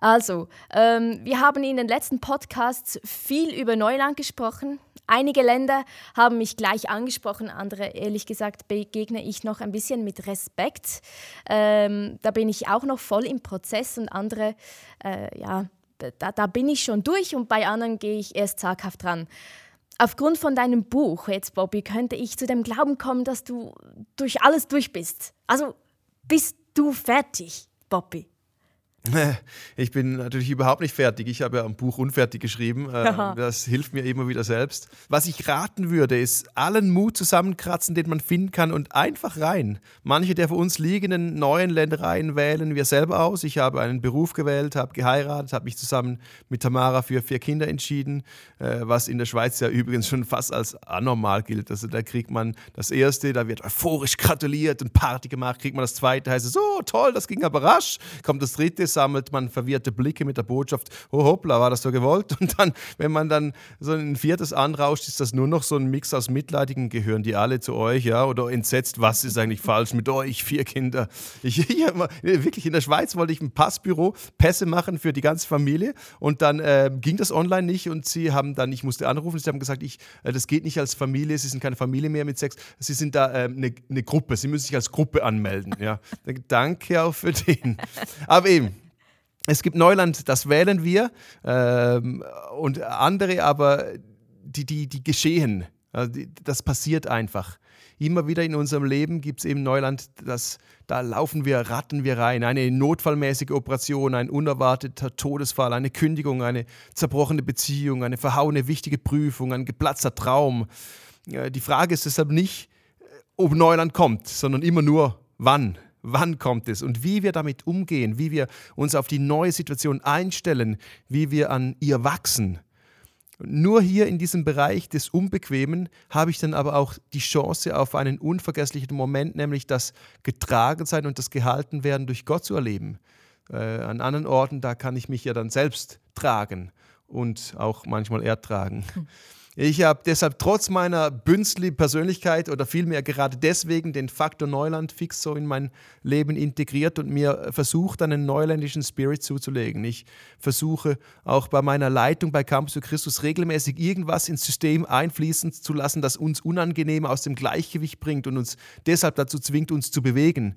Also, ähm, wir haben in den letzten Podcasts viel über Neuland gesprochen. Einige Länder haben mich gleich angesprochen, andere, ehrlich gesagt, begegne ich noch ein bisschen mit Respekt. Ähm, da bin ich auch noch voll im Prozess und andere, äh, ja, da, da bin ich schon durch und bei anderen gehe ich erst zaghaft dran. Aufgrund von deinem Buch, jetzt Bobby, könnte ich zu dem Glauben kommen, dass du durch alles durch bist. Also bist du fertig, Bobby? Ich bin natürlich überhaupt nicht fertig. Ich habe ja ein Buch unfertig geschrieben. Ähm, das hilft mir immer wieder selbst. Was ich raten würde, ist allen Mut zusammenkratzen, den man finden kann und einfach rein. Manche der für uns liegenden neuen Ländereien wählen wir selber aus. Ich habe einen Beruf gewählt, habe geheiratet, habe mich zusammen mit Tamara für vier Kinder entschieden, äh, was in der Schweiz ja übrigens schon fast als anormal gilt. Also da kriegt man das erste, da wird euphorisch gratuliert und Party gemacht, kriegt man das zweite, heißt es, so toll, das ging aber rasch. Kommt das dritte, sammelt man verwirrte Blicke mit der Botschaft, oh hoppla, war das so gewollt? Und dann, wenn man dann so ein viertes anrauscht, ist das nur noch so ein Mix aus Mitleidigen, gehören die alle zu euch, ja? Oder entsetzt, was ist eigentlich falsch mit euch, vier Kinder? Ich, ich wirklich, in der Schweiz wollte ich ein Passbüro, Pässe machen für die ganze Familie und dann äh, ging das online nicht und sie haben dann, ich musste anrufen, sie haben gesagt, ich, äh, das geht nicht als Familie, sie sind keine Familie mehr mit Sex, sie sind da äh, eine, eine Gruppe, sie müssen sich als Gruppe anmelden, ja. Danke auch für den. Aber eben, es gibt Neuland, das wählen wir, ähm, und andere aber, die, die, die geschehen. Also die, das passiert einfach. Immer wieder in unserem Leben gibt es eben Neuland, das, da laufen wir, ratten wir rein. Eine notfallmäßige Operation, ein unerwarteter Todesfall, eine Kündigung, eine zerbrochene Beziehung, eine verhauene wichtige Prüfung, ein geplatzter Traum. Die Frage ist deshalb nicht, ob Neuland kommt, sondern immer nur, wann wann kommt es und wie wir damit umgehen, wie wir uns auf die neue Situation einstellen, wie wir an ihr wachsen. Nur hier in diesem Bereich des Unbequemen habe ich dann aber auch die Chance auf einen unvergesslichen Moment, nämlich das Getragensein und das Gehaltenwerden durch Gott zu erleben. Äh, an anderen Orten, da kann ich mich ja dann selbst tragen und auch manchmal ertragen. Hm. Ich habe deshalb trotz meiner Bünzli-Persönlichkeit oder vielmehr gerade deswegen den Faktor Neuland fix so in mein Leben integriert und mir versucht, einen neuländischen Spirit zuzulegen. Ich versuche auch bei meiner Leitung bei Campus für Christus regelmäßig irgendwas ins System einfließen zu lassen, das uns unangenehm aus dem Gleichgewicht bringt und uns deshalb dazu zwingt, uns zu bewegen.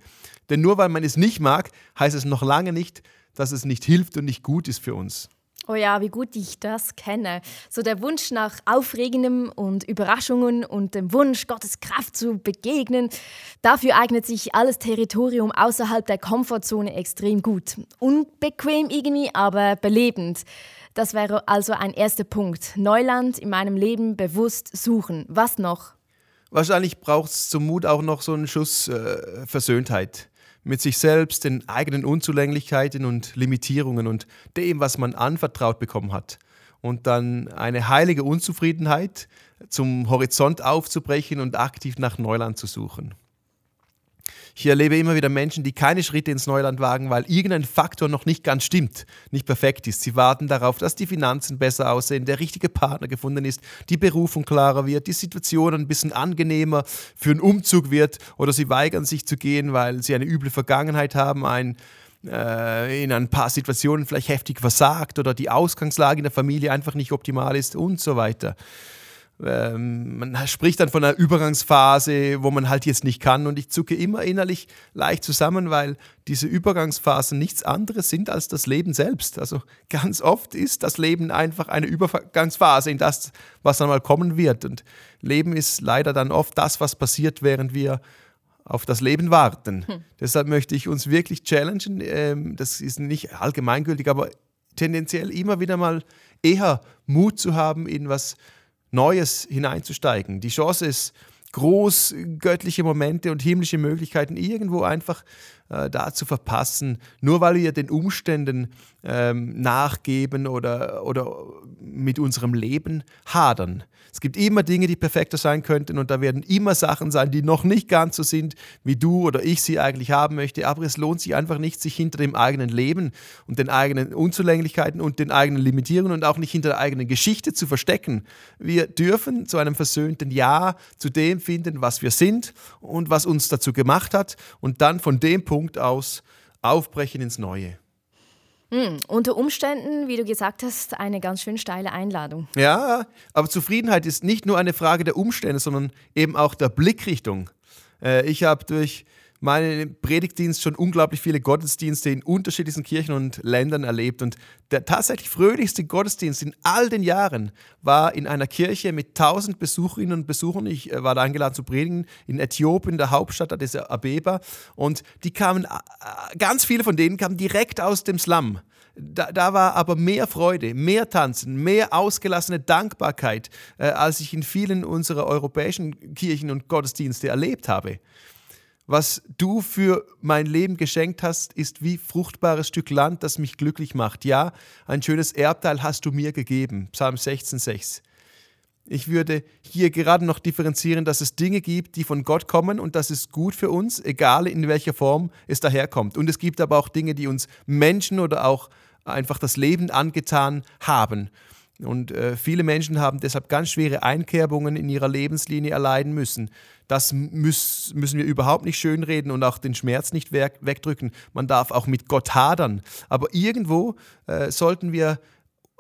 Denn nur weil man es nicht mag, heißt es noch lange nicht, dass es nicht hilft und nicht gut ist für uns. Oh ja, wie gut ich das kenne. So der Wunsch nach Aufregendem und Überraschungen und dem Wunsch, Gottes Kraft zu begegnen. Dafür eignet sich alles Territorium außerhalb der Komfortzone extrem gut. Unbequem irgendwie, aber belebend. Das wäre also ein erster Punkt. Neuland in meinem Leben bewusst suchen. Was noch? Wahrscheinlich braucht es zum Mut auch noch so einen Schuss äh, Versöhntheit mit sich selbst, den eigenen Unzulänglichkeiten und Limitierungen und dem, was man anvertraut bekommen hat. Und dann eine heilige Unzufriedenheit zum Horizont aufzubrechen und aktiv nach Neuland zu suchen. Ich erlebe immer wieder Menschen, die keine Schritte ins Neuland wagen, weil irgendein Faktor noch nicht ganz stimmt, nicht perfekt ist. Sie warten darauf, dass die Finanzen besser aussehen, der richtige Partner gefunden ist, die Berufung klarer wird, die Situation ein bisschen angenehmer für einen Umzug wird oder sie weigern sich zu gehen, weil sie eine üble Vergangenheit haben, ein äh, in ein paar Situationen vielleicht heftig versagt oder die Ausgangslage in der Familie einfach nicht optimal ist und so weiter ähm, man spricht dann von einer Übergangsphase, wo man halt jetzt nicht kann. Und ich zucke immer innerlich leicht zusammen, weil diese Übergangsphasen nichts anderes sind als das Leben selbst. Also ganz oft ist das Leben einfach eine Übergangsphase in das, was dann mal kommen wird. Und Leben ist leider dann oft das, was passiert, während wir auf das Leben warten. Hm. Deshalb möchte ich uns wirklich challengen. Ähm, das ist nicht allgemeingültig, aber tendenziell immer wieder mal eher Mut zu haben in was Neues hineinzusteigen. Die Chance ist groß, göttliche Momente und himmlische Möglichkeiten irgendwo einfach äh, da zu verpassen, nur weil wir den Umständen ähm, nachgeben oder, oder mit unserem Leben hadern. Es gibt immer Dinge, die perfekter sein könnten und da werden immer Sachen sein, die noch nicht ganz so sind, wie du oder ich sie eigentlich haben möchte. Aber es lohnt sich einfach nicht, sich hinter dem eigenen Leben und den eigenen Unzulänglichkeiten und den eigenen Limitierungen und auch nicht hinter der eigenen Geschichte zu verstecken. Wir dürfen zu einem versöhnten Ja zu dem finden, was wir sind und was uns dazu gemacht hat und dann von dem Punkt aus aufbrechen ins Neue. Mhm. Unter Umständen, wie du gesagt hast, eine ganz schön steile Einladung. Ja, aber Zufriedenheit ist nicht nur eine Frage der Umstände, sondern eben auch der Blickrichtung. Äh, ich habe durch meinen Predigtdienst schon unglaublich viele Gottesdienste in unterschiedlichsten Kirchen und Ländern erlebt. Und der tatsächlich fröhlichste Gottesdienst in all den Jahren war in einer Kirche mit 1000 Besucherinnen und Besuchern. Ich äh, war da eingeladen zu predigen in Äthiopien, der Hauptstadt Addis Abeba. Und die kamen, äh, ganz viele von denen kamen direkt aus dem Slum. Da, da, war aber mehr Freude, mehr Tanzen, mehr ausgelassene Dankbarkeit, äh, als ich in vielen unserer europäischen Kirchen und Gottesdienste erlebt habe. Was du für mein Leben geschenkt hast, ist wie fruchtbares Stück Land, das mich glücklich macht. Ja, ein schönes Erbteil hast du mir gegeben. Psalm 16,6. Ich würde hier gerade noch differenzieren, dass es Dinge gibt, die von Gott kommen und das ist gut für uns, egal in welcher Form es daherkommt. Und es gibt aber auch Dinge, die uns Menschen oder auch einfach das Leben angetan haben. Und äh, viele Menschen haben deshalb ganz schwere Einkerbungen in ihrer Lebenslinie erleiden müssen. Das müß, müssen wir überhaupt nicht schönreden und auch den Schmerz nicht wegdrücken. Man darf auch mit Gott hadern. Aber irgendwo äh, sollten wir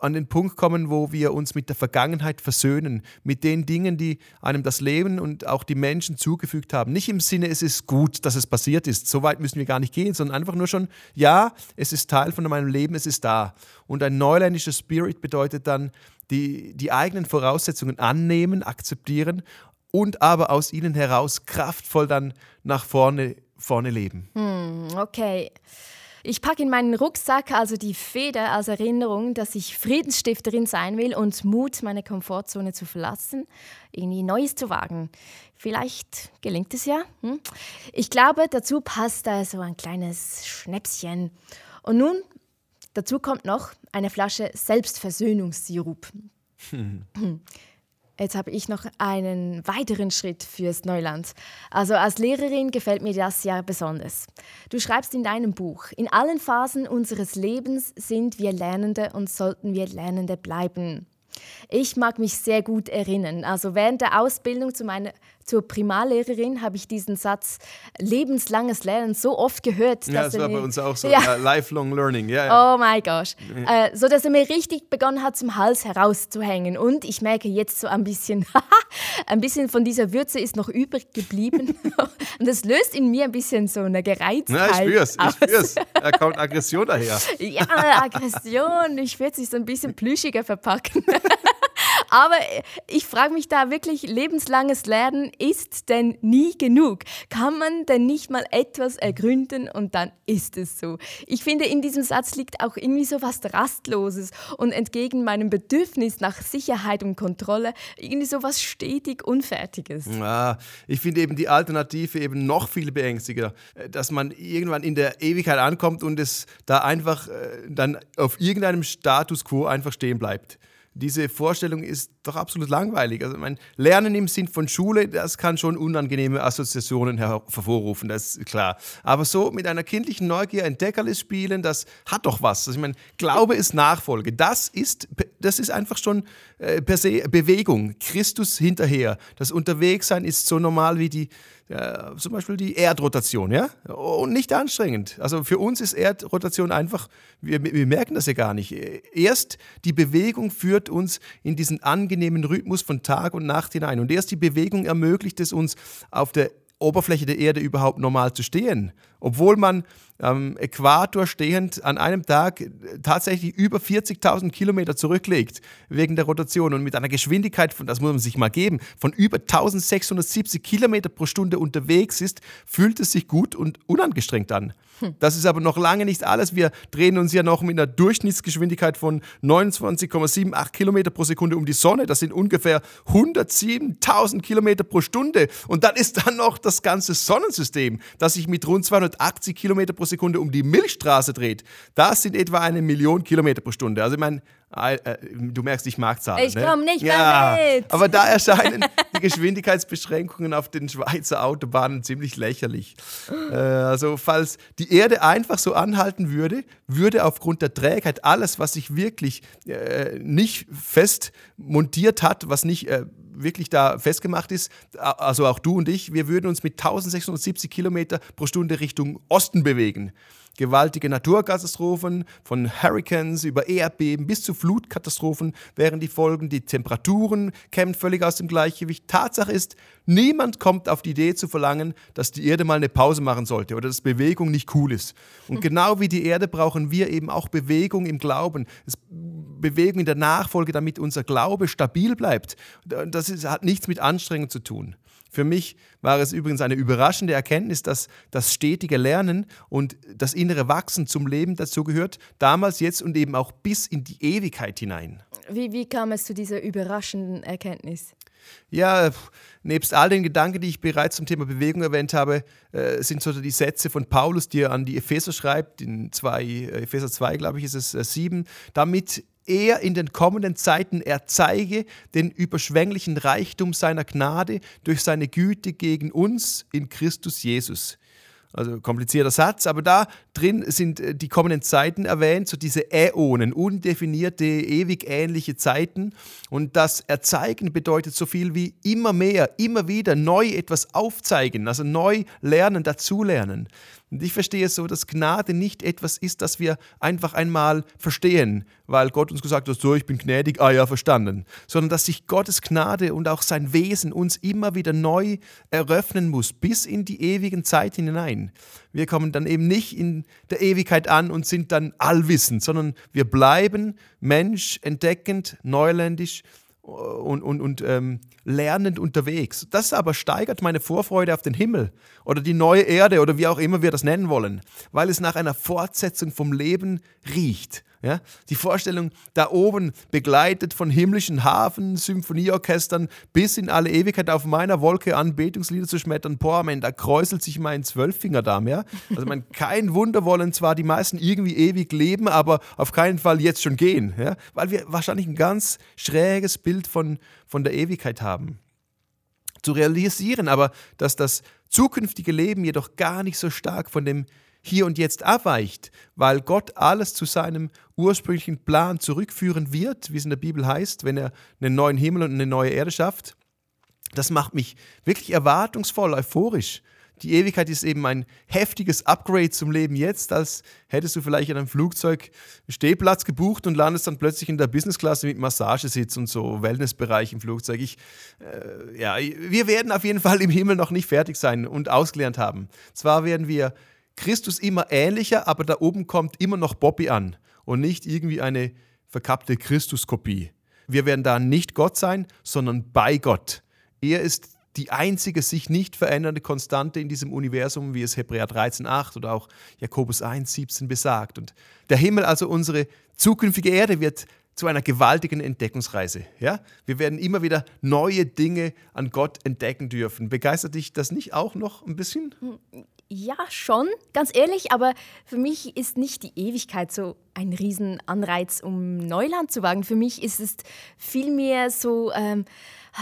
an den Punkt kommen, wo wir uns mit der Vergangenheit versöhnen, mit den Dingen, die einem das Leben und auch die Menschen zugefügt haben. Nicht im Sinne, es ist gut, dass es passiert ist. So weit müssen wir gar nicht gehen, sondern einfach nur schon, ja, es ist Teil von meinem Leben, es ist da. Und ein neuländischer Spirit bedeutet dann, die, die eigenen Voraussetzungen annehmen, akzeptieren und aber aus ihnen heraus kraftvoll dann nach vorne, vorne leben. Hm, okay. Ich packe in meinen Rucksack also die Feder als Erinnerung, dass ich Friedensstifterin sein will und Mut, meine Komfortzone zu verlassen, irgendwie Neues zu wagen. Vielleicht gelingt es ja. Hm? Ich glaube, dazu passt da so ein kleines Schnäpschen. Und nun, dazu kommt noch eine Flasche Selbstversöhnungssirup. Hm. Jetzt habe ich noch einen weiteren Schritt fürs Neuland. Also als Lehrerin gefällt mir das ja besonders. Du schreibst in deinem Buch, in allen Phasen unseres Lebens sind wir Lernende und sollten wir Lernende bleiben. Ich mag mich sehr gut erinnern. Also während der Ausbildung zu meiner zur Primarlehrerin habe ich diesen Satz lebenslanges Lernen so oft gehört. Ja, dass das war mir, bei uns auch so, Ja. ja, lifelong learning. Ja, ja. Oh mein Gott. Äh, so dass er mir richtig begonnen hat, zum Hals herauszuhängen. Und ich merke jetzt so ein bisschen, ein bisschen von dieser Würze ist noch übrig geblieben. Und das löst in mir ein bisschen so eine Gereiztheit. Ja, ich spür's, ich aus. spür's. Da kommt Aggression daher. Ja, Aggression. Ich würde sich so ein bisschen plüschiger verpacken. Aber ich frage mich da wirklich, lebenslanges Lernen ist denn nie genug? Kann man denn nicht mal etwas ergründen und dann ist es so? Ich finde, in diesem Satz liegt auch irgendwie so was Rastloses und entgegen meinem Bedürfnis nach Sicherheit und Kontrolle irgendwie so was stetig Unfertiges. Ja, ich finde eben die Alternative eben noch viel beängstigender, äh, dass man irgendwann in der Ewigkeit ankommt und es da einfach äh, dann auf irgendeinem Status quo einfach stehen bleibt. Diese Vorstellung ist doch absolut langweilig. Also mein Lernen im Sinn von Schule, das kann schon unangenehme Assoziationen her- hervorrufen, das ist klar. Aber so mit einer kindlichen Neugier ein Deckerlis spielen, das hat doch was. Also ich meine, Glaube ist Nachfolge. Das ist, das ist einfach schon äh, per se Bewegung. Christus hinterher. Das Unterwegssein ist so normal wie die, äh, zum Beispiel die Erdrotation, ja? Und nicht anstrengend. Also für uns ist Erdrotation einfach, wir, wir merken das ja gar nicht. Erst die Bewegung führt uns in diesen angenehmen Rhythmus von Tag und Nacht hinein. Und erst die Bewegung ermöglicht es uns, auf der Oberfläche der Erde überhaupt normal zu stehen. Obwohl man am Äquator stehend an einem Tag tatsächlich über 40.000 Kilometer zurücklegt wegen der Rotation und mit einer Geschwindigkeit von, das muss man sich mal geben, von über 1670 Kilometer pro Stunde unterwegs ist, fühlt es sich gut und unangestrengt an. Das ist aber noch lange nicht alles. Wir drehen uns ja noch mit einer Durchschnittsgeschwindigkeit von 29,78 Kilometer pro Sekunde um die Sonne. Das sind ungefähr 107.000 Kilometer pro Stunde. Und dann ist dann noch das ganze Sonnensystem, das sich mit rund 280 Kilometer pro Sekunde um die Milchstraße dreht. Das sind etwa eine Million Kilometer pro Stunde. Also ich meine, äh, äh, du merkst, ich mag Zahlen. Ich ne? komm nicht mehr ja, mit. Aber da erscheinen die Geschwindigkeitsbeschränkungen auf den Schweizer Autobahnen ziemlich lächerlich. Äh, also falls die Erde einfach so anhalten würde, würde aufgrund der Trägheit alles, was sich wirklich äh, nicht fest montiert hat, was nicht äh, wirklich da festgemacht ist, also auch du und ich, wir würden uns mit 1670 Kilometer pro Stunde Richtung Osten bewegen. Gewaltige Naturkatastrophen, von Hurricanes über Erdbeben bis zu Flutkatastrophen wären die Folgen. Die Temperaturen kämen völlig aus dem Gleichgewicht. Tatsache ist, niemand kommt auf die Idee zu verlangen, dass die Erde mal eine Pause machen sollte oder dass Bewegung nicht cool ist. Und genau wie die Erde brauchen wir eben auch Bewegung im Glauben. Es Bewegung in der Nachfolge, damit unser Glaube stabil bleibt. Das ist, hat nichts mit Anstrengung zu tun. Für mich war es übrigens eine überraschende Erkenntnis, dass das stetige Lernen und das innere Wachsen zum Leben dazugehört, damals, jetzt und eben auch bis in die Ewigkeit hinein. Wie, wie kam es zu dieser überraschenden Erkenntnis? Ja, nebst all den Gedanken, die ich bereits zum Thema Bewegung erwähnt habe, äh, sind so die Sätze von Paulus, die er an die Epheser schreibt, in zwei, äh, Epheser 2, glaube ich, ist es äh, 7, damit er in den kommenden Zeiten erzeige den überschwänglichen Reichtum seiner Gnade durch seine Güte gegen uns in Christus Jesus. Also komplizierter Satz, aber da drin sind äh, die kommenden Zeiten erwähnt, so diese Äonen, undefinierte, ewig ähnliche Zeiten. Und das Erzeigen bedeutet so viel wie immer mehr, immer wieder neu etwas aufzeigen, also neu lernen, dazulernen. Und ich verstehe es so, dass Gnade nicht etwas ist, das wir einfach einmal verstehen, weil Gott uns gesagt hat, so, ich bin gnädig, ah ja, verstanden. Sondern dass sich Gottes Gnade und auch sein Wesen uns immer wieder neu eröffnen muss, bis in die ewigen Zeiten hinein. Wir kommen dann eben nicht in der Ewigkeit an und sind dann allwissend, sondern wir bleiben Mensch, entdeckend, neuländisch und, und, und ähm, lernend unterwegs. Das aber steigert meine Vorfreude auf den Himmel oder die neue Erde oder wie auch immer wir das nennen wollen, weil es nach einer Fortsetzung vom Leben riecht. Ja? Die Vorstellung da oben, begleitet von himmlischen Hafen, Symphonieorchestern, bis in alle Ewigkeit auf meiner Wolke Anbetungslieder zu schmettern, boah, man, da kräuselt sich mein Zwölffingerdarm. Ja? Also man, kein Wunder wollen zwar die meisten irgendwie ewig leben, aber auf keinen Fall jetzt schon gehen. Ja? Weil wir wahrscheinlich ein ganz schräges Bild von, von der Ewigkeit haben. Zu realisieren aber, dass das zukünftige Leben jedoch gar nicht so stark von dem hier und jetzt abweicht, weil Gott alles zu seinem ursprünglichen Plan zurückführen wird, wie es in der Bibel heißt, wenn er einen neuen Himmel und eine neue Erde schafft, das macht mich wirklich erwartungsvoll, euphorisch. Die Ewigkeit ist eben ein heftiges Upgrade zum Leben jetzt, als hättest du vielleicht in einem Flugzeug Stehplatz gebucht und landest dann plötzlich in der Businessklasse mit Massagesitz und so Wellnessbereich im Flugzeug. Ich, äh, ja, wir werden auf jeden Fall im Himmel noch nicht fertig sein und ausgelernt haben. Zwar werden wir Christus immer ähnlicher, aber da oben kommt immer noch Bobby an und nicht irgendwie eine verkappte Christuskopie. Wir werden da nicht Gott sein, sondern bei Gott. Er ist die einzige sich nicht verändernde Konstante in diesem Universum, wie es Hebräer 13,8 oder auch Jakobus 1,17 besagt. Und der Himmel, also unsere zukünftige Erde, wird zu einer gewaltigen Entdeckungsreise. Ja? Wir werden immer wieder neue Dinge an Gott entdecken dürfen. Begeistert dich das nicht auch noch ein bisschen? Ja, schon, ganz ehrlich, aber für mich ist nicht die Ewigkeit so ein Riesenanreiz, um Neuland zu wagen. Für mich ist es vielmehr so. Ähm,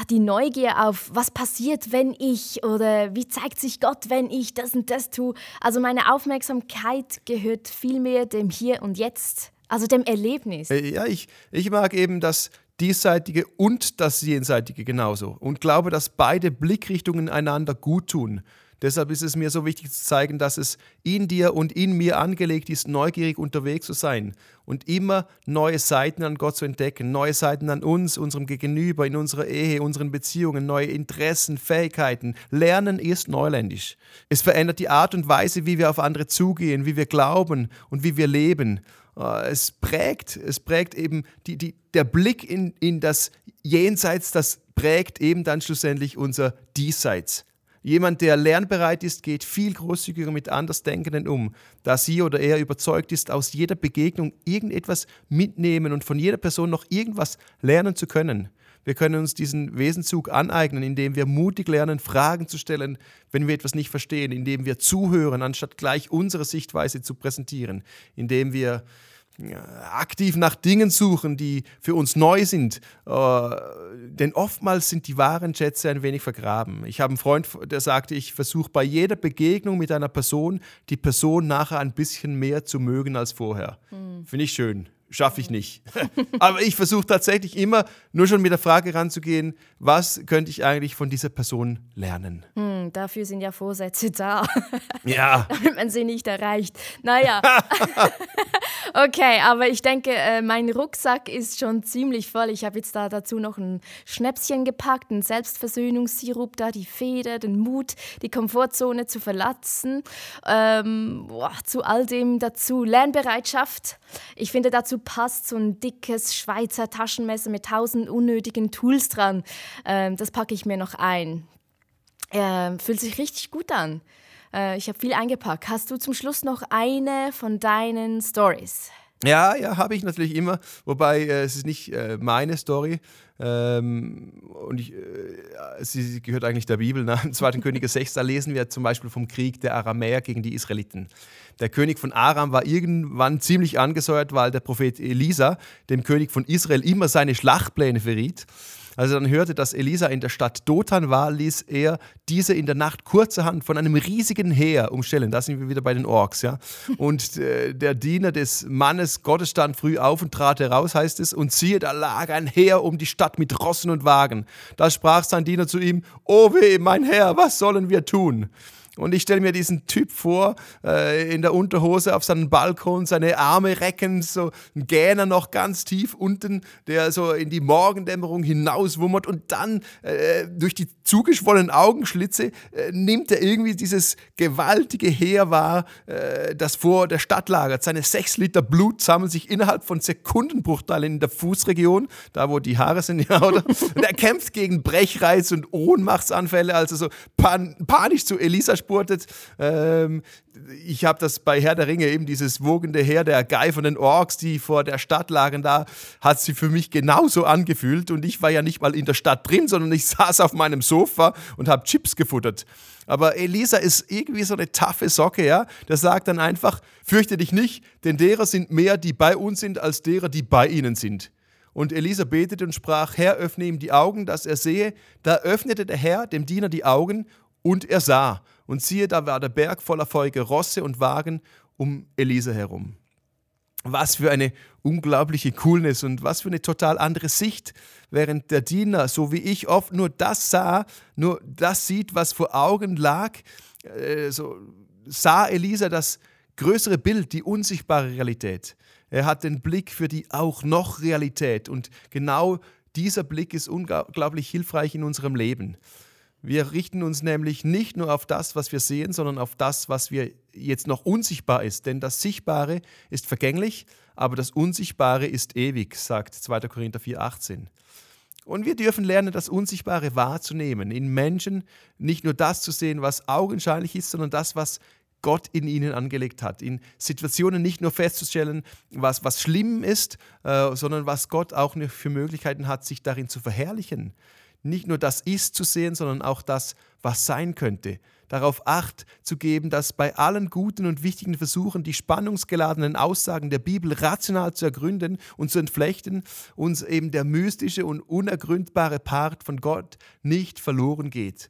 die Neugier auf, was passiert, wenn ich oder wie zeigt sich Gott, wenn ich das und das tue. Also meine Aufmerksamkeit gehört vielmehr dem Hier und Jetzt, also dem Erlebnis. Äh, ja, ich, ich mag eben das Diesseitige und das Jenseitige genauso und glaube, dass beide Blickrichtungen einander gut tun. Deshalb ist es mir so wichtig zu zeigen, dass es in dir und in mir angelegt ist, neugierig unterwegs zu sein und immer neue Seiten an Gott zu entdecken, neue Seiten an uns, unserem Gegenüber, in unserer Ehe, unseren Beziehungen, neue Interessen, Fähigkeiten. Lernen ist neuländisch. Es verändert die Art und Weise, wie wir auf andere zugehen, wie wir glauben und wie wir leben. Äh, es prägt, es prägt eben die, die, der Blick in, in das Jenseits, das prägt eben dann schlussendlich unser Diesseits. Jemand, der lernbereit ist, geht viel großzügiger mit Andersdenkenden um, da sie oder er überzeugt ist, aus jeder Begegnung irgendetwas mitnehmen und von jeder Person noch irgendwas lernen zu können. Wir können uns diesen Wesenzug aneignen, indem wir mutig lernen, Fragen zu stellen, wenn wir etwas nicht verstehen, indem wir zuhören, anstatt gleich unsere Sichtweise zu präsentieren, indem wir aktiv nach Dingen suchen, die für uns neu sind. Äh, denn oftmals sind die wahren Schätze ein wenig vergraben. Ich habe einen Freund, der sagte, ich versuche bei jeder Begegnung mit einer Person, die Person nachher ein bisschen mehr zu mögen als vorher. Mhm. Finde ich schön schaffe ich nicht. Aber ich versuche tatsächlich immer nur schon mit der Frage ranzugehen, was könnte ich eigentlich von dieser Person lernen? Hm, dafür sind ja Vorsätze da. Ja. Damit man sie nicht erreicht. Naja. okay, aber ich denke, äh, mein Rucksack ist schon ziemlich voll. Ich habe jetzt da dazu noch ein Schnäpschen gepackt, einen Selbstversöhnungssirup da, die Feder, den Mut, die Komfortzone zu verlassen. Ähm, boah, zu all dem dazu Lernbereitschaft. Ich finde dazu passt so ein dickes Schweizer Taschenmesser mit tausend unnötigen Tools dran. Ähm, das packe ich mir noch ein. Äh, fühlt sich richtig gut an. Äh, ich habe viel eingepackt. Hast du zum Schluss noch eine von deinen Stories? Ja, ja, habe ich natürlich immer. Wobei äh, es ist nicht äh, meine Story. Ähm, und ich, äh, sie gehört eigentlich der Bibel. Ne? Im 2. Könige 6, da lesen wir zum Beispiel vom Krieg der Aramäer gegen die Israeliten. Der König von Aram war irgendwann ziemlich angesäuert, weil der Prophet Elisa dem König von Israel immer seine Schlachtpläne verriet. Als er dann hörte, dass Elisa in der Stadt Dothan war, ließ er diese in der Nacht kurzerhand von einem riesigen Heer umstellen. Da sind wir wieder bei den Orks. Ja? Und äh, der Diener des Mannes Gottes stand früh auf und trat heraus, heißt es, und siehe, da lag ein Heer um die Stadt mit Rossen und Wagen. Da sprach sein Diener zu ihm, O weh, mein Herr, was sollen wir tun? Und ich stelle mir diesen Typ vor, äh, in der Unterhose auf seinem Balkon, seine Arme recken, so ein Gähner noch ganz tief unten, der so in die Morgendämmerung hinauswummert und dann äh, durch die zugeschwollenen Augenschlitze äh, nimmt er irgendwie dieses gewaltige Heer wahr, äh, das vor der Stadt lagert. Seine sechs Liter Blut sammeln sich innerhalb von Sekundenbruchteilen in der Fußregion, da wo die Haare sind, ja, oder? Und er kämpft gegen Brechreiz und Ohnmachtsanfälle, also so pan panisch zu Elisa gespurtet. Ähm, ich habe das bei Herr der Ringe eben dieses wogende Heer der geifernden Orks, die vor der Stadt lagen, da hat sie für mich genauso angefühlt und ich war ja nicht mal in der Stadt drin, sondern ich saß auf meinem Sofa und habe Chips gefuttert. Aber Elisa ist irgendwie so eine taffe Socke, ja. Der sagt dann einfach, fürchte dich nicht, denn derer sind mehr, die bei uns sind, als derer, die bei ihnen sind. Und Elisa betete und sprach, Herr, öffne ihm die Augen, dass er sehe. Da öffnete der Herr dem Diener die Augen und er sah Und siehe, da war der Berg voller feurige Rosse und Wagen um Elisa herum. Was für eine unglaubliche Coolness und was für eine total andere Sicht, während der Diener, so wie ich oft nur das sah, nur das sieht, was vor Augen lag, äh, so sah Elisa das größere Bild, die unsichtbare Realität. Er hat den Blick für die auch noch Realität und genau dieser Blick ist unglaublich hilfreich in unserem Leben. Wir richten uns nämlich nicht nur auf das, was wir sehen, sondern auf das, was wir jetzt noch unsichtbar ist. Denn das Sichtbare ist vergänglich, aber das Unsichtbare ist ewig, sagt 2. Korinther 4,18. Und wir dürfen lernen, das Unsichtbare wahrzunehmen, in Menschen nicht nur das zu sehen, was augenscheinlich ist, sondern das, was Gott in ihnen angelegt hat. In Situationen nicht nur festzustellen, was, was schlimm ist, äh, sondern was Gott auch für Möglichkeiten hat, sich darin zu verherrlichen. Nicht nur das Ist zu sehen, sondern auch das, was sein könnte. Darauf Acht zu geben, dass bei allen guten und wichtigen Versuchen, die spannungsgeladenen Aussagen der Bibel rational zu ergründen und zu entflechten, uns eben der mystische und unergründbare Part von Gott nicht verloren geht.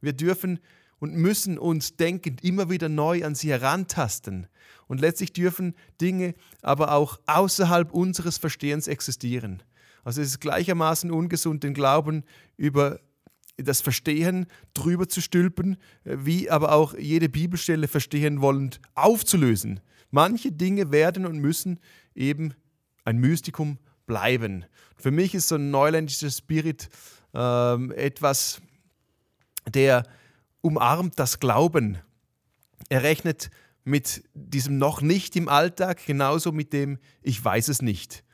Wir dürfen und müssen uns denkend immer wieder neu an sie herantasten. Und letztlich dürfen Dinge aber auch außerhalb unseres Verstehens existieren. Also es ist gleichermaßen ungesund, den Glauben über das Verstehen drüber zu stülpen, wie aber auch jede Bibelstelle verstehen wollend aufzulösen. Manche Dinge werden und müssen eben ein Mystikum bleiben. Für mich ist so ein neuländischer Spirit ähm, etwas, der umarmt das Glauben. Er rechnet mit diesem noch nicht im Alltag, genauso mit dem Ich weiß es nicht.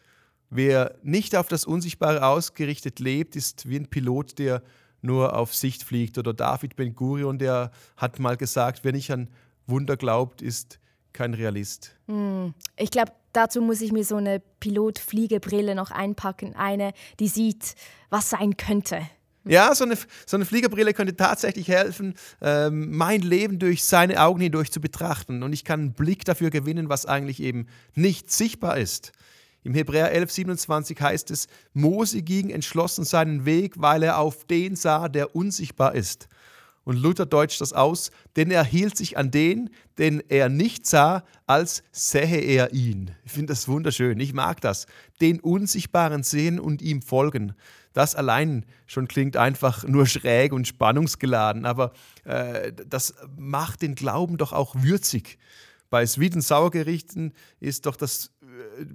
Wer nicht auf das Unsichtbare ausgerichtet lebt, ist wie ein Pilot, der nur auf Sicht fliegt. Oder David Ben Gurion, der hat mal gesagt, wer nicht an Wunder glaubt, ist kein Realist. Hm. Ich glaube, dazu muss ich mir so eine Pilot-Fliegebrille noch einpacken. Eine, die sieht, was sein könnte. Ja, so eine, so eine Fliegerbrille könnte tatsächlich helfen, ähm, mein Leben durch seine Augen hindurch zu betrachten. Und ich kann einen Blick dafür gewinnen, was eigentlich eben nicht sichtbar ist. Im Hebräer 11, 27 heißt es, Mose ging entschlossen seinen Weg, weil er auf den sah, der unsichtbar ist. Und Luther deutscht das aus, denn er hielt sich an den, den er nicht sah, als sähe er ihn. Ich finde das wunderschön, ich mag das. Den Unsichtbaren sehen und ihm folgen. Das allein schon klingt einfach nur schräg und spannungsgeladen, aber äh, das macht den Glauben doch auch würzig. Bei Sweet- und Sauergerichten ist doch das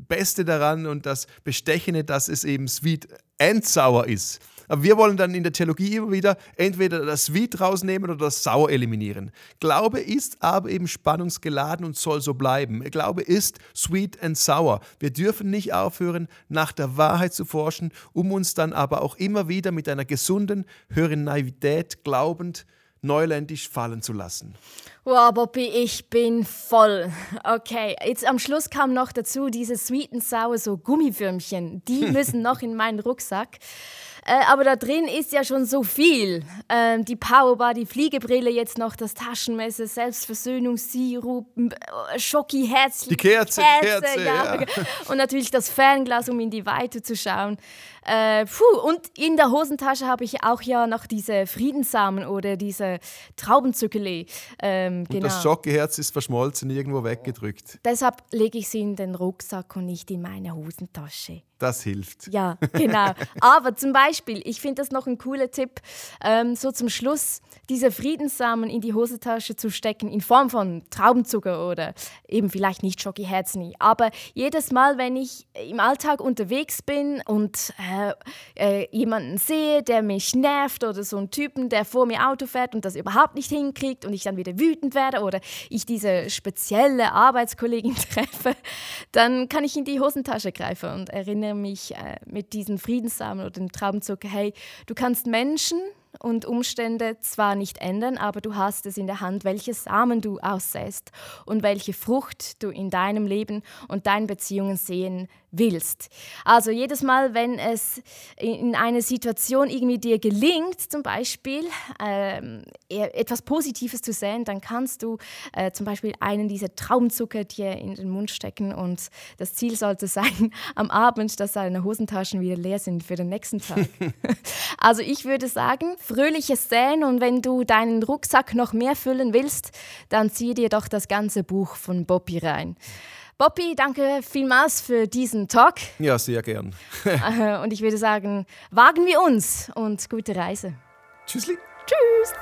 Beste daran und das Bestechende, dass es eben sweet and sour ist. Aber wir wollen dann in der Theologie immer wieder entweder das Sweet rausnehmen oder das Sauer eliminieren. Glaube ist aber eben spannungsgeladen und soll so bleiben. Glaube ist sweet and sour. Wir dürfen nicht aufhören, nach der Wahrheit zu forschen, um uns dann aber auch immer wieder mit einer gesunden, höheren Naivität glaubend neuländisch fallen zu lassen. Wow, Bobby, ich bin voll. Okay, jetzt am Schluss kam noch dazu diese sweet and sour, so Gummifürmchen. Die müssen noch in meinen Rucksack. Äh, aber da drin ist ja schon so viel. Ähm, die Powerbar, die Fliegebrille, jetzt noch das Taschenmesser, Selbstversöhnungssirup, äh, Schoki, Herz, die Kerze, Kerze, Kerze ja. ja. Und natürlich das Fernglas, um in die Weite zu schauen. Äh, puh, und in der Hosentasche habe ich auch ja noch diese Friedenssamen oder diese Traubenzückele. Ähm, und genau. das Schokiherz ist verschmolzen, irgendwo weggedrückt. Deshalb lege ich sie in den Rucksack und nicht in meine Hosentasche. Das hilft. Ja, genau. Aber zum Beispiel, ich finde das noch ein cooler Tipp, ähm, so zum Schluss diese Friedenssamen in die Hosentasche zu stecken in Form von Traubenzucker oder eben vielleicht nicht Schokiherzen. Aber jedes Mal, wenn ich im Alltag unterwegs bin und äh, äh, jemanden sehe, der mich nervt oder so einen Typen, der vor mir Auto fährt und das überhaupt nicht hinkriegt und ich dann wieder wütend werde oder ich diese spezielle Arbeitskollegin treffe, dann kann ich in die Hosentasche greifen und erinnere mich äh, mit diesen Friedenssamen oder dem Traumzucker, hey, du kannst Menschen und Umstände zwar nicht ändern, aber du hast es in der Hand, welche Samen du aussäst und welche Frucht du in deinem Leben und deinen Beziehungen sehen willst. Also jedes Mal, wenn es in einer Situation irgendwie dir gelingt, zum Beispiel ähm, e-, etwas Positives zu sehen, dann kannst du äh, zum Beispiel einen dieser Traumzucker dir in den Mund stecken und das Ziel sollte sein, am Abend, dass deine Hosentaschen wieder leer sind für den nächsten Tag. also ich würde sagen, fröhliches Säen und wenn du deinen Rucksack noch mehr füllen willst, dann zieh dir doch das ganze Buch von Bobby rein. Bobby, danke vielmals für diesen Talk. Ja, sehr gern. Äh, und ich würde sagen, wagen wir uns und gute Reise. Tschüssli. Tschüss.